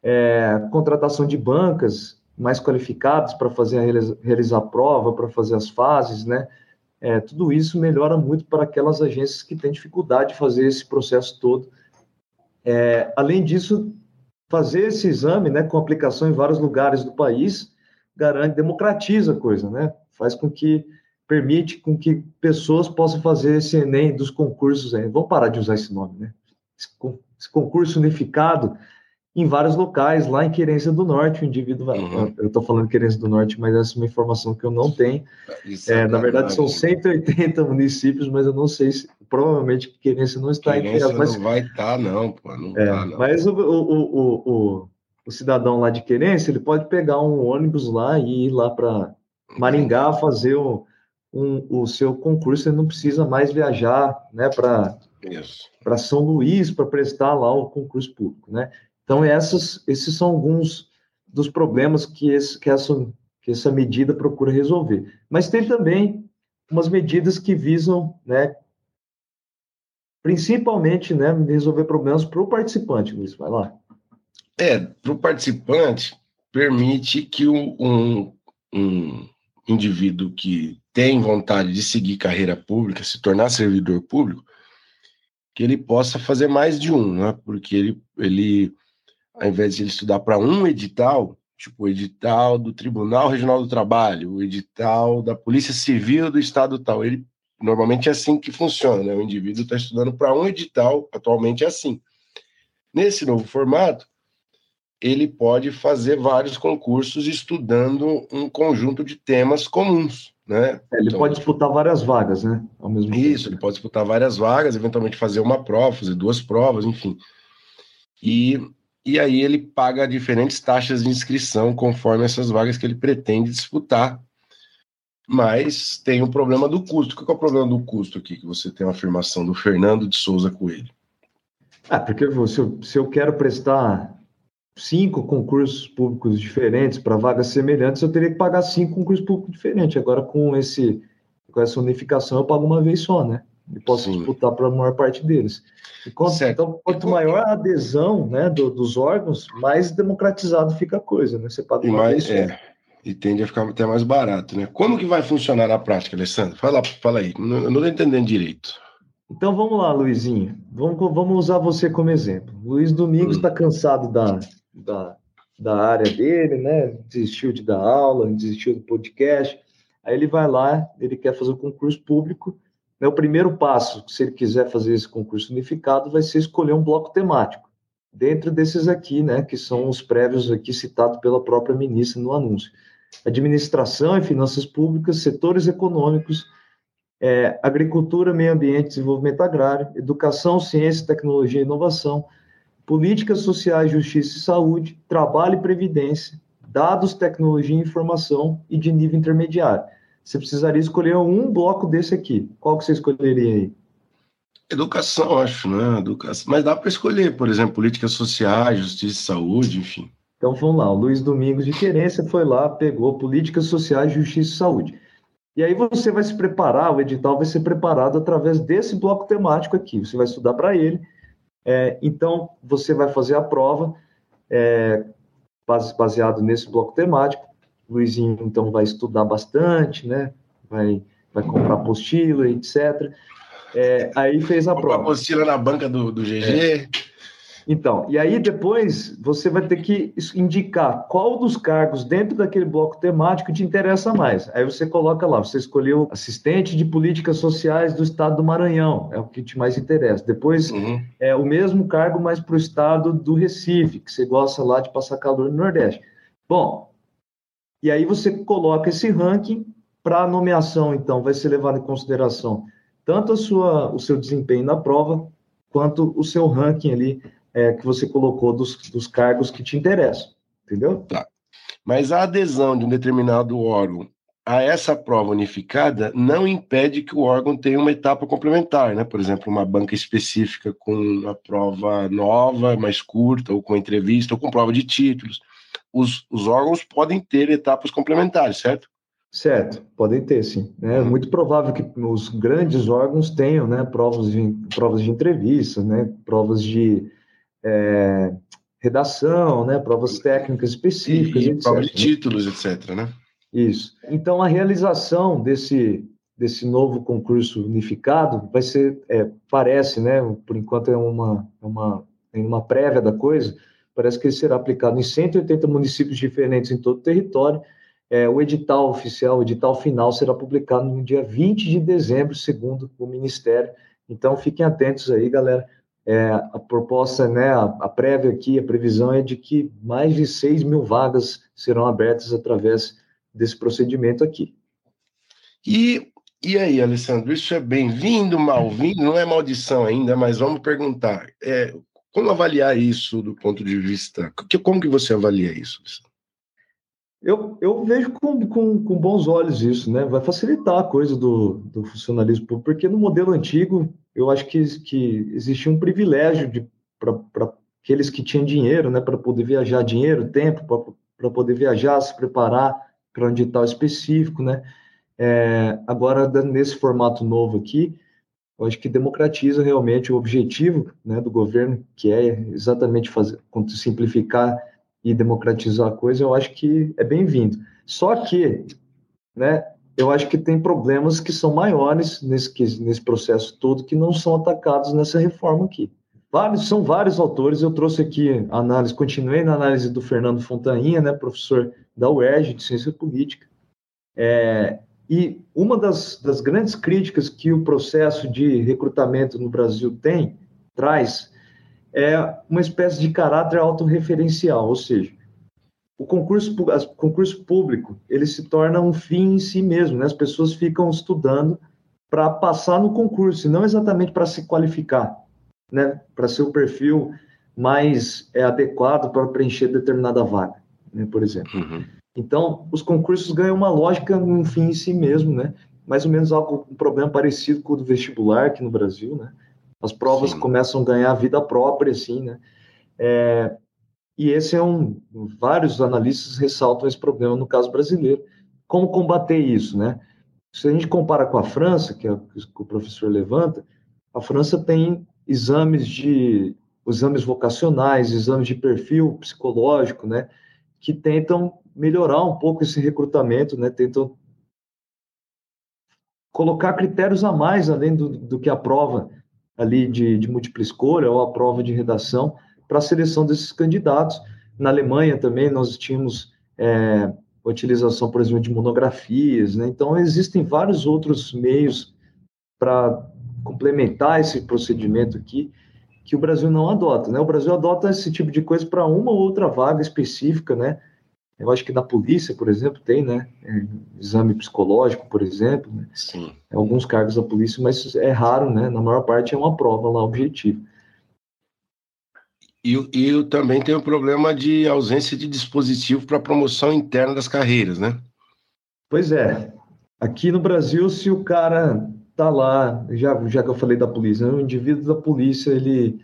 É, contratação de bancas mais qualificadas para fazer realizar, realizar a prova, para fazer as fases, né? É, tudo isso melhora muito para aquelas agências que têm dificuldade de fazer esse processo todo é, além disso, fazer esse exame, né, com aplicação em vários lugares do país, garante, democratiza a coisa, né? Faz com que permite com que pessoas possam fazer esse Enem dos concursos. Aí. Vamos parar de usar esse nome, né? Esse, concurso unificado em vários locais, lá em Querência do Norte, o indivíduo vai. Uhum. Eu estou falando Querência do Norte, mas essa é uma informação que eu não tenho. É, é, na verdade, são 180 municípios, mas eu não sei se. Provavelmente Querência não está Querência entre mas... não vai estar, tá, não, pô, não é, tá, não. Mas o, o, o, o, o cidadão lá de Querência, ele pode pegar um ônibus lá e ir lá para Maringá fazer o, um, o seu concurso, ele não precisa mais viajar né, para São Luís para prestar lá o concurso público, né? Então, essas, esses são alguns dos problemas que, esse, que, essa, que essa medida procura resolver. Mas tem também umas medidas que visam, né, principalmente, né, resolver problemas para o participante, Luiz, vai lá. É, para o participante, permite que um, um indivíduo que tem vontade de seguir carreira pública, se tornar servidor público, que ele possa fazer mais de um, né? Porque ele, ele ao invés de ele estudar para um edital, tipo o edital do Tribunal Regional do Trabalho, o edital da Polícia Civil do Estado tal, ele normalmente é assim que funciona, né? O indivíduo está estudando para um edital, atualmente é assim. Nesse novo formato, ele pode fazer vários concursos estudando um conjunto de temas comuns, né? É, ele então, pode disputar várias vagas, né? Ao mesmo isso, tempo. ele pode disputar várias vagas, eventualmente fazer uma prova, fazer duas provas, enfim. E e aí ele paga diferentes taxas de inscrição conforme essas vagas que ele pretende disputar. Mas tem o problema do custo. Qual é o problema do custo aqui? Que você tem uma afirmação do Fernando de Souza Coelho. Ah, porque se eu, se eu quero prestar cinco concursos públicos diferentes para vagas semelhantes, eu teria que pagar cinco concursos públicos diferentes. Agora, com, esse, com essa unificação, eu pago uma vez só, né? E posso Sim. disputar para a maior parte deles. Quanto, então, quanto maior a adesão né, do, dos órgãos, mais democratizado fica a coisa, né? Você paga e mais, é, e tende a ficar até mais barato, né? Como que vai funcionar na prática, Alessandro? Fala, fala aí, não, eu não estou entendendo direito. Então vamos lá, Luizinho. Vamos, vamos usar você como exemplo. Luiz Domingos está hum. cansado da, da, da área dele, né? Desistiu de dar aula, desistiu do podcast. Aí ele vai lá, ele quer fazer um concurso público o primeiro passo, se ele quiser fazer esse concurso unificado, vai ser escolher um bloco temático. Dentro desses aqui, né, que são os prévios aqui citados pela própria ministra no anúncio. Administração e finanças públicas, setores econômicos, é, agricultura, meio ambiente, desenvolvimento agrário, educação, ciência, tecnologia e inovação, políticas sociais, justiça e saúde, trabalho e previdência, dados, tecnologia e informação e de nível intermediário você precisaria escolher um bloco desse aqui. Qual que você escolheria aí? Educação, acho, né? Educação. Mas dá para escolher, por exemplo, políticas sociais, justiça e saúde, enfim. Então vamos lá, o Luiz Domingos de Querência foi lá, pegou políticas sociais, justiça e saúde. E aí você vai se preparar, o edital vai ser preparado através desse bloco temático aqui. Você vai estudar para ele. É, então, você vai fazer a prova é, baseado nesse bloco temático. O Luizinho, então, vai estudar bastante, né? Vai, vai comprar apostila, etc. É, aí fez a Comprar prova. apostila na banca do, do GG. Então, e aí depois você vai ter que indicar qual dos cargos dentro daquele bloco temático te interessa mais. Aí você coloca lá, você escolheu assistente de políticas sociais do estado do Maranhão, é o que te mais interessa. Depois uhum. é o mesmo cargo, mas para o estado do Recife, que você gosta lá de passar calor no Nordeste. Bom, e aí você coloca esse ranking para a nomeação, então, vai ser levado em consideração tanto a sua, o seu desempenho na prova, quanto o seu ranking ali é, que você colocou dos, dos cargos que te interessam, entendeu? Tá. Mas a adesão de um determinado órgão a essa prova unificada não impede que o órgão tenha uma etapa complementar, né? Por exemplo, uma banca específica com uma prova nova, mais curta, ou com entrevista, ou com prova de títulos. Os, os órgãos podem ter etapas complementares, certo? Certo, podem ter, sim. É uhum. muito provável que os grandes órgãos tenham né, provas, de, provas de entrevista, né, provas de é, redação, né, provas técnicas específicas, e, e provas de títulos, etc. Né? Isso. Então, a realização desse, desse novo concurso unificado vai ser, é, parece, né, por enquanto é uma, é uma, é uma prévia da coisa, parece que ele será aplicado em 180 municípios diferentes em todo o território. É, o edital oficial, o edital final, será publicado no dia 20 de dezembro, segundo o Ministério. Então, fiquem atentos aí, galera, é, a proposta, né, a, a, prévia aqui, a previsão é de que mais de 6 mil vagas serão abertas através desse procedimento aqui. E, e aí, Alessandro, isso é bem-vindo, mal-vindo? Não é maldição ainda, mas vamos perguntar. É, como avaliar isso do ponto de vista... Como que você avalia isso? Eu, eu vejo com, com, com bons olhos isso, né? Vai facilitar a coisa do, do funcionalismo público, porque no modelo antigo eu acho que, que existia um privilégio para aqueles que tinham dinheiro, né, para poder viajar, dinheiro, tempo, para poder viajar, se preparar para um edital específico, né? É, agora, nesse formato novo aqui, eu acho que democratiza realmente o objetivo né, do governo, que é exatamente fazer, simplificar e democratizar a coisa, eu acho que é bem-vindo. Só que, né, eu acho que tem problemas que são maiores nesse, nesse processo todo que não são atacados nessa reforma aqui. Vários, são vários autores, eu trouxe aqui análise, continuei na análise do Fernando Fontainha, né, professor da UERJ de Ciência Política, é, e uma das, das grandes críticas que o processo de recrutamento no Brasil tem, traz, é uma espécie de caráter autorreferencial, ou seja, o concurso, o concurso público ele se torna um fim em si mesmo, né? As pessoas ficam estudando para passar no concurso, e não exatamente para se qualificar, né? Para ser o perfil mais é, adequado para preencher determinada vaga, né? Por exemplo. Uhum. Então, os concursos ganham uma lógica, um fim em si mesmo, né? Mais ou menos algo, um problema parecido com o do vestibular aqui no Brasil, né? As provas Sim. começam a ganhar vida própria, assim, né? É, e esse é um. Vários analistas ressaltam esse problema no caso brasileiro. Como combater isso, né? Se a gente compara com a França, que, é o que o professor levanta, a França tem exames de exames vocacionais, exames de perfil psicológico, né, que tentam melhorar um pouco esse recrutamento, né, tentam colocar critérios a mais além do, do que a prova ali de, de múltipla escolha ou a prova de redação, para a seleção desses candidatos. Na Alemanha também nós tínhamos é, a utilização, por exemplo, de monografias, né? Então existem vários outros meios para complementar esse procedimento aqui que o Brasil não adota, né? O Brasil adota esse tipo de coisa para uma ou outra vaga específica, né? Eu acho que na polícia, por exemplo, tem, né? É, exame psicológico, por exemplo. Né? Sim. Alguns cargos da polícia, mas é raro, né? Na maior parte é uma prova lá objetiva. E, e também tem o problema de ausência de dispositivo para promoção interna das carreiras, né? Pois é. Aqui no Brasil, se o cara tá lá, já, já que eu falei da polícia, né? o indivíduo da polícia, ele,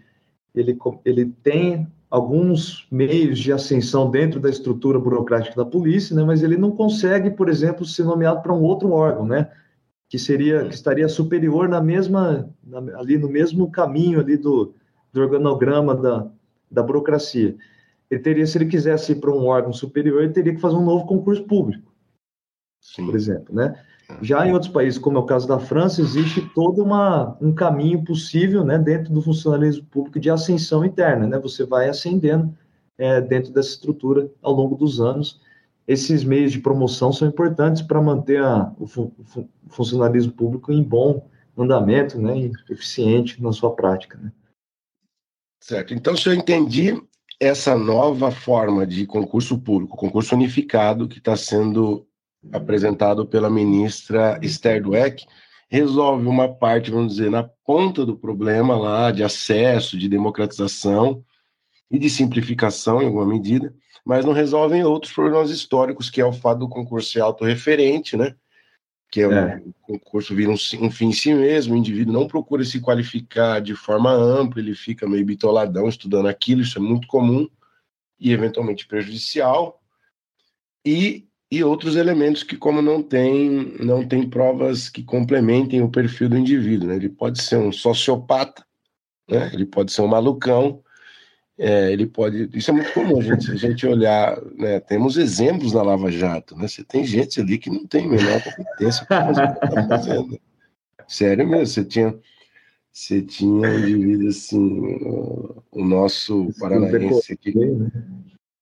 ele, ele tem alguns meios de ascensão dentro da estrutura burocrática da polícia, né, mas ele não consegue, por exemplo, ser nomeado para um outro órgão, né, que seria que estaria superior na mesma na, ali no mesmo caminho ali do, do organograma da, da burocracia. Ele teria, se ele quisesse ir para um órgão superior, ele teria que fazer um novo concurso público, Sim. por exemplo, né? Já em outros países, como é o caso da França, existe todo uma, um caminho possível, né, dentro do funcionalismo público de ascensão interna, né? Você vai ascendendo é, dentro dessa estrutura ao longo dos anos. Esses meios de promoção são importantes para manter a, o, fu o, funcionalismo público em bom andamento, né, e eficiente na sua prática, né? Certo. Então, se eu entendi, essa nova forma de concurso público, concurso unificado, que está sendo apresentado pela ministra Esther Dweck, resolve uma parte, vamos dizer, na ponta do problema lá de acesso, de democratização e de simplificação em alguma medida, mas não resolvem outros problemas históricos, que é o fato do concurso ser autorreferente, né? Que é, é. o concurso vira um, um, fim em si mesmo, o indivíduo não procura se qualificar de forma ampla, ele fica meio bitoladão estudando aquilo, isso é muito comum e eventualmente prejudicial, e, e outros elementos que como não tem, não tem provas que complementem o perfil do indivíduo, né? ele pode ser um sociopata, né? ele pode ser um malucão, é, ele pode. Isso é muito comum, gente. Se a gente olhar, né, temos exemplos na Lava Jato, né? Você tem gente ali que não tem a menor competência para fazer o que está fazendo. Sério mesmo, você tinha. Você tinha um indivíduo assim, o nosso paranaense aqui. Né?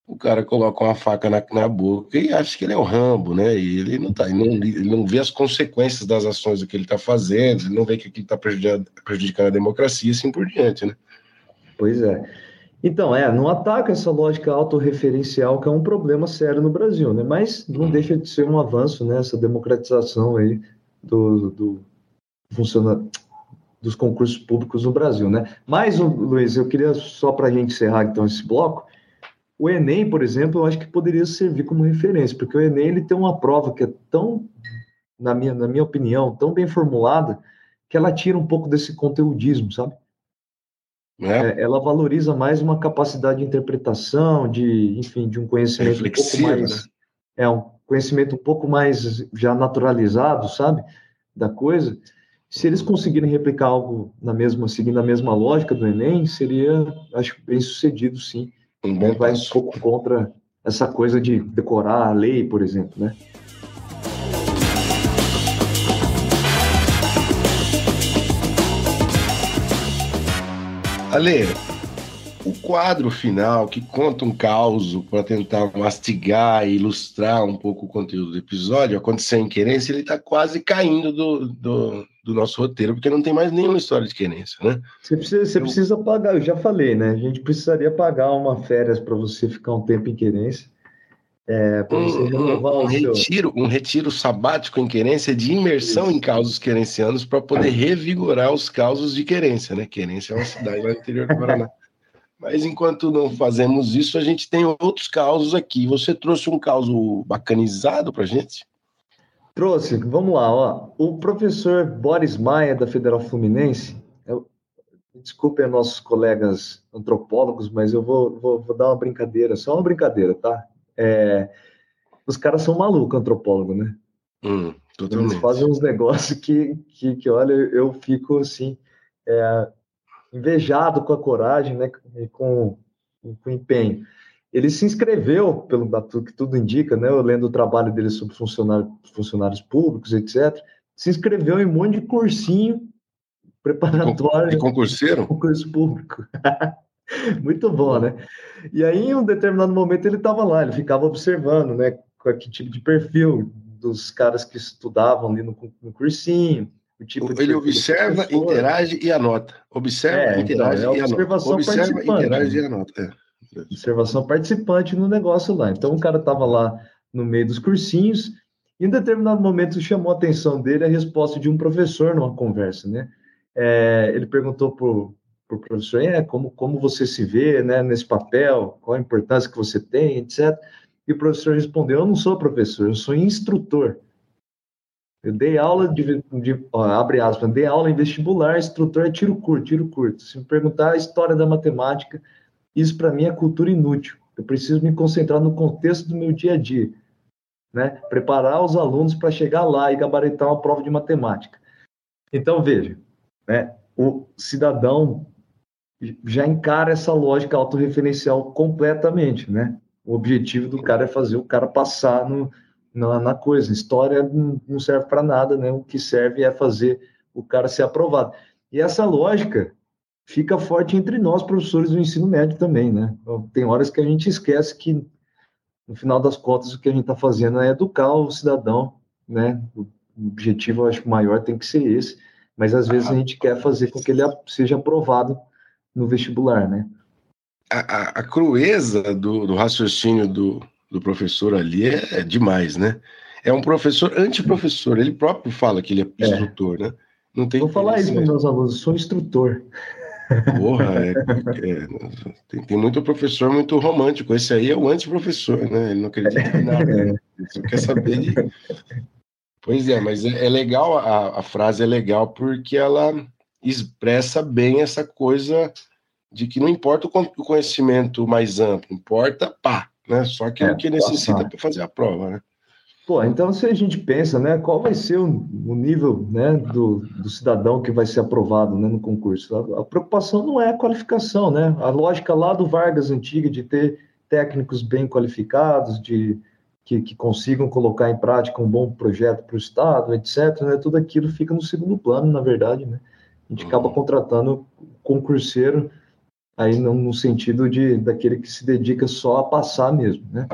O cara coloca uma faca na, na boca e acha que ele é o Rambo, né? E ele não tá, ele não, ele não vê as consequências das ações do que ele está fazendo, ele não vê que aquilo está prejudicando, prejudicando a democracia e assim por diante, né? Pois é. Então, é, não ataca essa lógica autorreferencial, que é um problema sério no Brasil, né? Mas não deixa de ser um avanço, né? Essa democratização aí do, do funciona, dos concursos públicos no Brasil, né? Mas, Luiz, eu queria, só para a gente encerrar então esse bloco, o Enem, por exemplo, eu acho que poderia servir como referência, porque o Enem ele tem uma prova que é tão, na minha, na minha opinião, tão bem formulada, que ela tira um pouco desse conteudismo, sabe? Né? É, ela valoriza mais uma capacidade de interpretação, de, enfim, de um conhecimento um pouco mais. Né? É, um conhecimento um pouco mais já naturalizado, sabe? Da coisa. Se eles conseguirem replicar algo na mesma, seguindo a mesma lógica do Enem, seria, acho, bem sucedido, sim. Um bom Vai um pouco contra essa coisa de decorar a lei, por exemplo, né? Ale, o quadro final que conta um caos para tentar mastigar e ilustrar um pouco o conteúdo do episódio, aconteceu em querência, ele está quase caindo do, do, do, nosso roteiro, porque não tem mais nenhuma história de querência, né? Você precisa, você eu... precisa pagar, eu já falei, né? A gente precisaria pagar uma férias para você ficar um tempo em querência. É, um, um, um retiro, um retiro sabático em querência de imersão Isso. em causos querencianos para poder revigorar os causos de querência, né? Querência é uma cidade lá no interior do Paraná. Mas enquanto não fazemos isso, a gente tem outros causos aqui. Você trouxe um caso bacanizado para gente? Trouxe, vamos lá. Ó. O professor Boris Maia, da Federal Fluminense, eu, desculpem nossos colegas antropólogos, mas eu vou, vou, vou dar uma brincadeira, só uma brincadeira, tá? É, os caras são malucos, antropólogo, né? Hum, Eles fazem uns negócios que, que, que, olha, eu fico assim, é, invejado com a coragem, né? E com, com empenho. Ele se inscreveu, pelo que tudo indica, né? Eu lendo o trabalho dele sobre funcionário, funcionários públicos, etc. Se inscreveu em um monte de cursinho preparatório. De concurseiro? Concurso público. Muito bom, né? E aí, em um determinado momento, ele estava lá, ele ficava observando, né? Que tipo de perfil dos caras que estudavam ali no, no cursinho. O tipo ele observa, interage e anota. Observa, é, interage então, é e anota. Observa, interage né? e anota. É. Observação participante no negócio lá. Então, o cara estava lá no meio dos cursinhos, e em determinado momento chamou a atenção dele a resposta de um professor numa conversa, né? É, ele perguntou para o professor, é, como, como você se vê né, nesse papel, qual a importância que você tem, etc. E o professor respondeu, eu não sou professor, eu sou instrutor. Eu dei aula de, de ó, abre aspas, dei aula em vestibular, instrutor é tiro curto, tiro curto. Se me perguntar a história da matemática, Isso para mim é cultura inútil. Eu preciso me concentrar no contexto do meu dia a dia, né? Preparar os alunos para chegar lá e gabaritar uma prova de matemática. Então veja, né? O cidadão já encara essa lógica autorreferencial completamente, né? O objetivo do cara é fazer o cara passar no, na, na coisa. História não serve para nada, né? O que serve é fazer o cara ser aprovado. E essa lógica fica forte entre nós, professores do ensino médio também, né? Tem horas que a gente esquece que, no final das contas, o que a gente está fazendo é educar o cidadão, né? O objetivo, eu acho, maior tem que ser esse, mas às vezes a gente quer fazer com que ele seja aprovado no vestibular, né? A, a, a crueza do, do raciocínio do, do professor ali é, é, demais, né? É um professor antiprofessor, ele próprio fala que ele é, é. instrutor, é. né? Não tem Vou falar isso para meus alunos, sou instrutor. Porra, é, é, tem, tem, muito professor muito romântico. Esse aí é o antiprofessor, né? Ele não acredita em nada. Né? Ele só quer saber de. Pois é, mas é, é legal, a, a, frase é legal porque ela expressa bem essa coisa de que não importa o conhecimento mais amplo, importa pá, né? Só que é, o que necessita para fazer a prova, né? Pô, então se a gente pensa, né, qual vai ser o, o nível, né, do, do, cidadão que vai ser aprovado, né, no concurso? A, a, preocupação não é a qualificação, né? A lógica lá do Vargas antiga de ter técnicos bem qualificados, de que, que consigam colocar em prática um bom projeto para o Estado, etc. Né? Tudo aquilo fica no segundo plano, na verdade, né? A gente acaba uhum. contratando concurseiro aí no, no sentido de daquele que se dedica só a passar mesmo, né?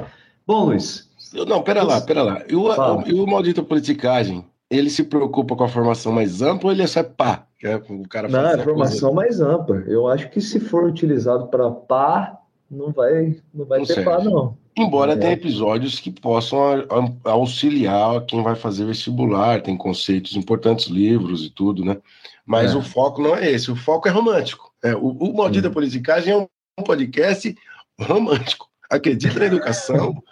Bom, Luiz. Não, pera lá, pera lá. E o, e o maldito politicagem, ele se preocupa com a formação mais ampla ou ele é só pá? Que é o cara não, é formação mais ampla. Eu acho que se for utilizado para pá, não vai, não vai não ter serve. pá, não. Embora é. tenha episódios que possam auxiliar quem vai fazer vestibular, tem conceitos importantes, livros e tudo, né? Mas é. o foco não é esse, o foco é romântico. É, o, o Maldita Politicagem é um podcast romântico. Acredita na educação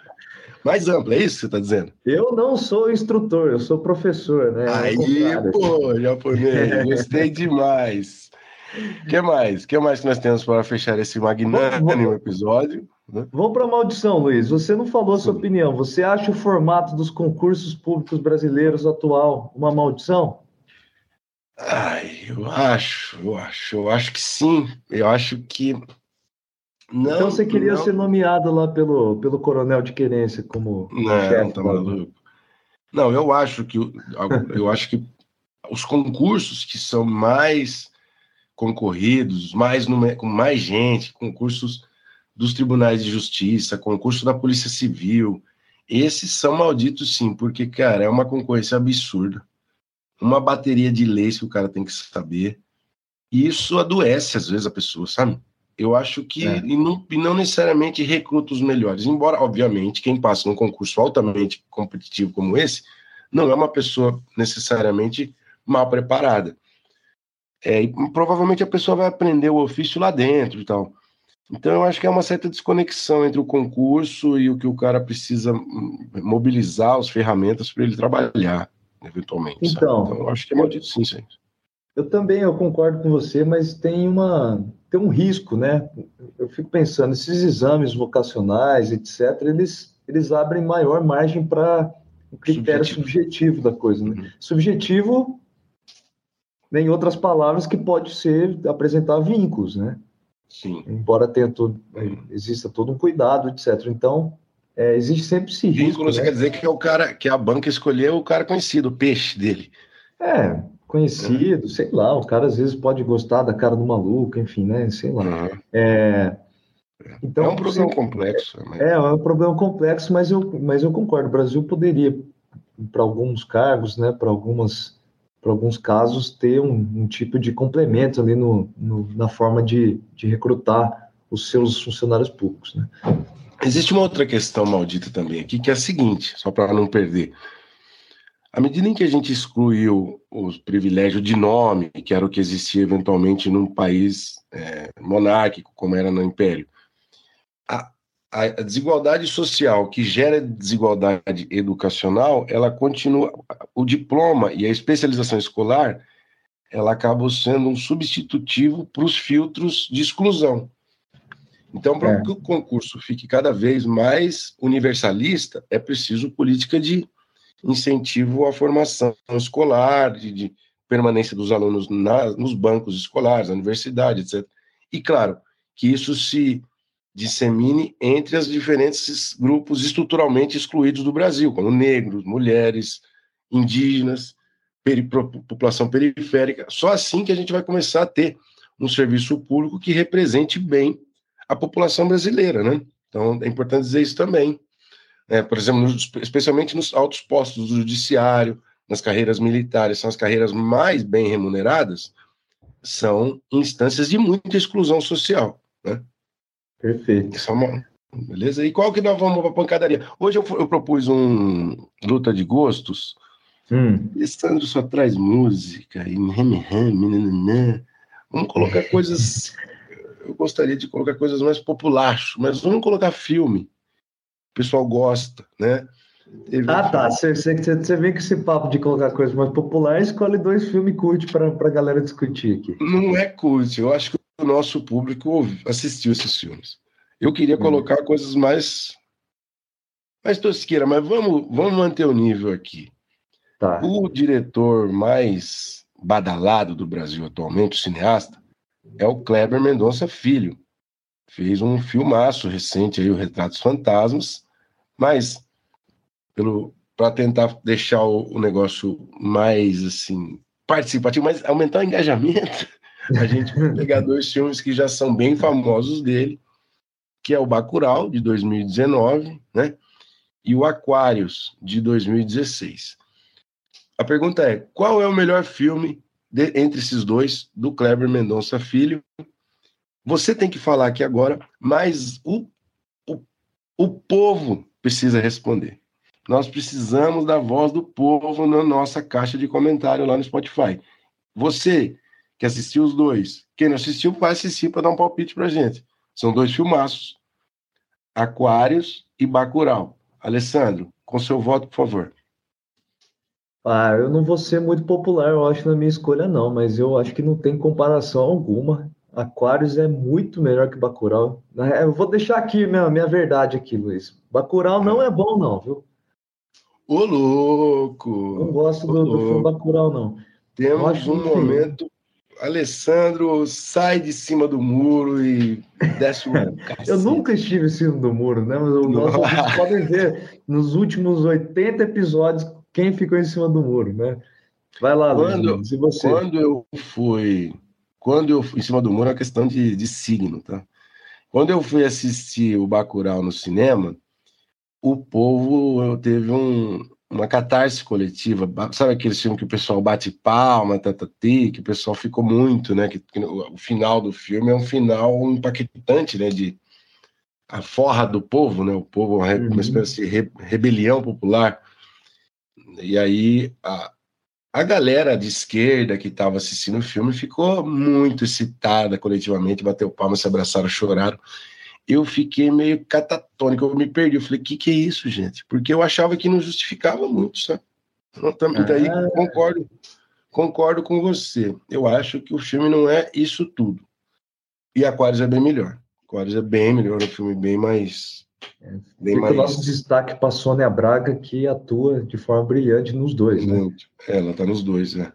mais ampla, é isso que você está dizendo? Eu não sou instrutor, eu sou professor, né? Aí, pô, japonês, gostei demais. O que mais? O que mais que nós temos para fechar esse magnânimo episódio? Né? Vamos para a maldição, Luiz. Você não falou a sua opinião. Você acha o formato dos concursos públicos brasileiros atual uma maldição? Ai, eu acho, eu acho, eu acho que sim. Eu acho que. Não, então você queria não. ser nomeado lá pelo, pelo coronel de querência como não, chefe? Tá maluco. Não, eu acho que eu acho que os concursos que são mais concorridos, mais com mais gente, concursos dos tribunais de justiça, concurso da Polícia Civil, esses são malditos sim, porque cara, é uma concorrência absurda uma bateria de leis que o cara tem que saber. E isso adoece, às vezes, a pessoa, sabe? Eu acho que é. e, não, e não necessariamente recruta os melhores. Embora, obviamente, quem passa num concurso altamente competitivo como esse, não é uma pessoa necessariamente mal preparada. É, provavelmente a pessoa vai aprender o ofício lá dentro e tal. Então, eu acho que é uma certa desconexão entre o concurso e o que o cara precisa mobilizar as ferramentas para ele trabalhar eventualmente. Então, então acho que é maldito sim, sim. Eu também eu concordo com você, mas tem uma tem um risco, né? Eu fico pensando esses exames vocacionais, etc. Eles eles abrem maior margem para o critério subjetivo. subjetivo. da coisa, né? Uhum. Subjetivo, em outras palavras, que pode ser apresentar vínculos, né? Sim. Embora tenha todo, exista todo um cuidado, etc. Então, é, existe sempre esse risco. Vínculo, né? quer dizer que é o cara, que a banca escolheu o cara conhecido, o peixe dele. É, conhecido, é. sei lá, o cara às vezes pode gostar da cara do maluco, enfim, né? Sei lá. Uhum. É, então, é um problema você, complexo. Mas... É, é um problema complexo, mas eu, mas eu concordo. O Brasil poderia, para alguns cargos, né, para algumas para alguns casos, ter um, um, tipo de complemento ali no, no, na forma de, de recrutar os seus funcionários públicos. Né? Existe uma outra questão maldita também aqui, que é a seguinte, só para não perder. À medida em que a gente excluiu o privilégio de nome, que era o que existia eventualmente num país é, monárquico, como era no Império, a, a, desigualdade social que gera desigualdade educacional, ela continua. O diploma e a especialização escolar, ela acaba sendo um substitutivo para os filtros de exclusão. Então, para é. que o concurso fique cada vez mais universalista, é preciso política de incentivo à formação escolar, de, de permanência dos alunos na, nos bancos escolares, na universidade, etc. E, claro, que isso se dissemine entre os diferentes grupos estruturalmente excluídos do Brasil, como negros, mulheres, indígenas, peri população periférica. Só assim que a gente vai começar a ter um serviço público que represente bem a população brasileira, né? Então é importante dizer isso também. É, por exemplo, nos, especialmente nos altos postos do judiciário, nas carreiras militares, são as carreiras mais bem remuneradas, são instâncias de muita exclusão social, né? Perfeito. É uma, beleza? E qual que nós vamos para pancadaria? Hoje eu, eu, propus um luta de gostos. Hum. Alessandro só traz música e Vamos colocar coisas. Eu gostaria de colocar coisas mais populares, mas vamos colocar filme. O pessoal gosta, né? Teve ah, tá. Você, você, vem com esse papo de colocar coisas mais populares, escolhe dois filmes cult para a galera discutir aqui. Não é cult. Eu acho que o nosso público assistiu esses filmes. Eu queria hum. colocar coisas mais. mais tosqueira, mas vamos, vamos manter o nível aqui. Tá. O diretor mais badalado do Brasil atualmente, o cineasta, é o Kleber Mendonça Filho. Fez um filmaço recente aí, o Retratos Fantasmas, mas para tentar deixar o, o, negócio mais assim participativo, mas aumentar o engajamento, a gente vai pegar dois filmes que já são bem famosos dele, que é o Bacurau de 2019, né? E o Aquários de 2016. A pergunta é: qual é o melhor filme de, entre esses dois, do Kleber Mendonça Filho? Você tem que falar aqui agora, mas o, o, o povo precisa responder. Nós precisamos da voz do povo na nossa caixa de comentário lá no Spotify. Você que assistiu os dois, quem não assistiu, vai assistir para dar um palpite para gente. São dois filmaços: Aquários e Bacurau. Alessandro, com seu voto, por favor. Ah, eu não vou ser muito popular, eu acho, na minha escolha, não, mas eu acho que não tem comparação alguma. Aquários é muito melhor que Bacurau. Eu vou deixar aqui minha, minha verdade aqui, Luiz. Bacurau não é bom, não, viu? Ô, louco! Não gosto do, do filme Bacurau, não. Temos um momento Alessandro sai de cima do muro e desce o. eu nunca estive em cima do muro, né? Mas vocês podem ver nos últimos 80 episódios quem ficou em cima do muro, né? Vai lá, quando, Luiz, você. Quando eu fui. Quando eu fui em cima do muro é uma questão de, de signo, tá? Quando eu fui assistir o Bacurau no cinema, o povo teve um, uma catarse coletiva. Sabe aquele filme que o pessoal bate palma, tatati, que o pessoal ficou muito, né? Que, que, o final do filme é um final impactante, né? De a forra do povo, né? O povo, uma, uhum. uma espécie de re, rebelião popular. E aí a, a galera de esquerda que estava assistindo o filme ficou muito excitada coletivamente, bateu palmas, se abraçaram, choraram. Eu fiquei meio catatônico, eu me perdi. Eu falei, o que, que é isso, gente? Porque eu achava que não justificava muito, sabe? Então, daí ah. concordo, concordo com você. Eu acho que o filme não é isso tudo. E Aquários é bem melhor. Aquários é bem melhor, é um filme bem mais é, Bem mais... o nosso destaque para a Sônia Braga, que atua de forma brilhante nos dois, né? Muito. É, ela está nos dois, né?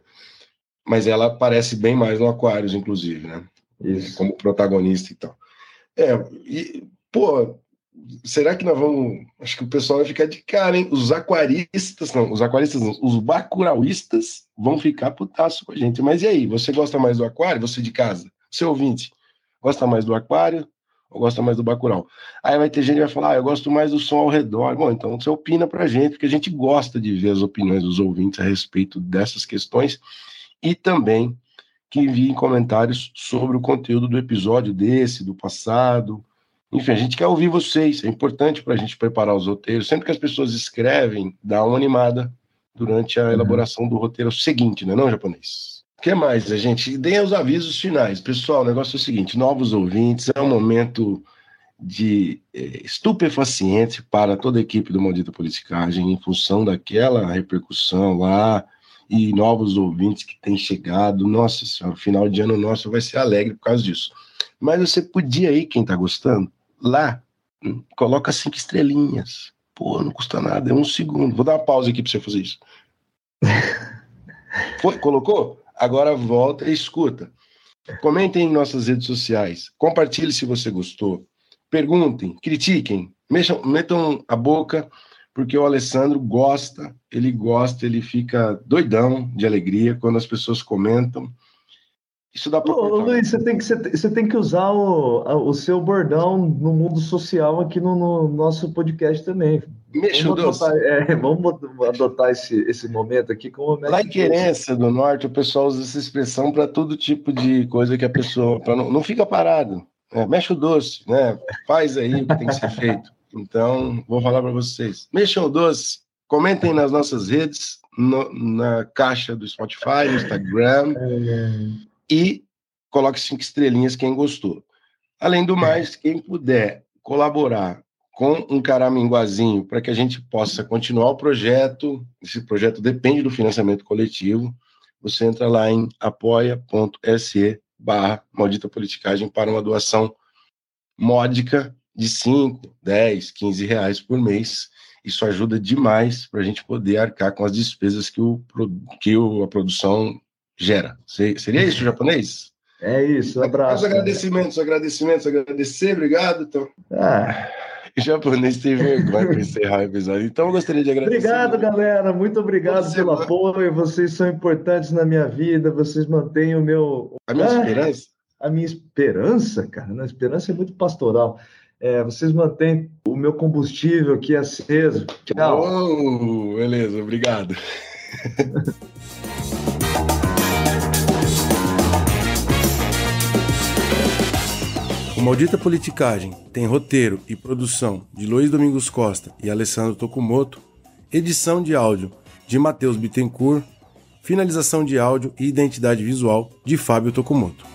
Mas ela aparece bem mais no Aquários, inclusive, né? Isso. Como protagonista e tal. É, e, pô, será que nós vamos. Acho que o pessoal vai ficar de cara, hein? Os aquaristas, não, os aquaristas não, os bacurauístas vão ficar putaço com a gente. Mas e aí, você gosta mais do aquário? Você de casa? Seu ouvinte, gosta mais do aquário? ou gosta mais do Bacurau. Aí vai ter gente que vai falar, ah, eu gosto mais do som ao redor. Bom, então você opina pra gente, porque a gente gosta de ver as opiniões dos ouvintes a respeito dessas questões e também que enviem comentários sobre o conteúdo do episódio desse, do passado. Enfim, a gente quer ouvir vocês, é importante para a gente preparar os roteiros. Sempre que as pessoas escrevem, dá uma animada durante a uhum. elaboração do roteiro seguinte, não é não, japonês? O que mais, a gente? Deem os avisos finais. Pessoal, o negócio é o seguinte: novos ouvintes, é um momento de é, estupefaciente para toda a equipe do Maldita Politicagem, em função daquela repercussão lá e novos ouvintes que têm chegado. Nossa senhora, o final de ano nosso vai ser alegre por causa disso. Mas você podia ir, quem tá gostando, lá, hum, coloca cinco estrelinhas. Pô, não custa nada, é um segundo. Vou dar uma pausa aqui para você fazer isso. Foi, colocou? Agora volta e escuta. Comentem em nossas redes sociais. Compartilhe se você gostou. Perguntem, critiquem, mexam, metam a boca, porque o Alessandro gosta, ele gosta, ele fica doidão de alegria quando as pessoas comentam. Isso dá para. Ô, Luiz, você tem que, você tem que usar o, o seu bordão no mundo social aqui no, no nosso podcast também. Mexa vamos adotar, é, vamos adotar esse, esse momento aqui como Lá em Querência do Norte, o pessoal usa essa expressão para todo tipo de coisa que a pessoa. Não, não fica parado. É, mexe o doce, né? Faz aí o que tem que ser feito. Então, vou falar para vocês. Mexam o doce, comentem nas nossas redes, no, na caixa do Spotify, no Instagram. É e coloque cinco estrelinhas quem gostou. Além do mais, quem puder colaborar com um caraminguazinho para que a gente possa continuar o projeto, esse projeto depende do financiamento coletivo, você entra lá em apoia.se barra maldita politicagem para uma doação módica de 5, 10, 15 reais por mês. Isso ajuda demais para a gente poder arcar com as despesas que, o, que o, a produção gera. Seria isso, japonês? É isso, um abraço. Os agradecimentos, agradecimentos, agradecer, obrigado. Então. Ah. O japonês tem vergonha para encerrar o episódio, então eu gostaria de agradecer. Obrigado, galera, muito obrigado Você pelo apoio. Vocês são importantes na minha vida, vocês mantêm o meu. A minha ah, esperança? A minha esperança, cara, a esperança é muito pastoral. É, vocês mantêm o meu combustível aqui aceso. Tchau. Oh, beleza, obrigado. O Maldita Politicagem tem roteiro e produção de Luiz Domingos Costa e Alessandro Tokumoto, edição de áudio de Matheus Bittencourt, finalização de áudio e identidade visual de Fábio Tokumoto.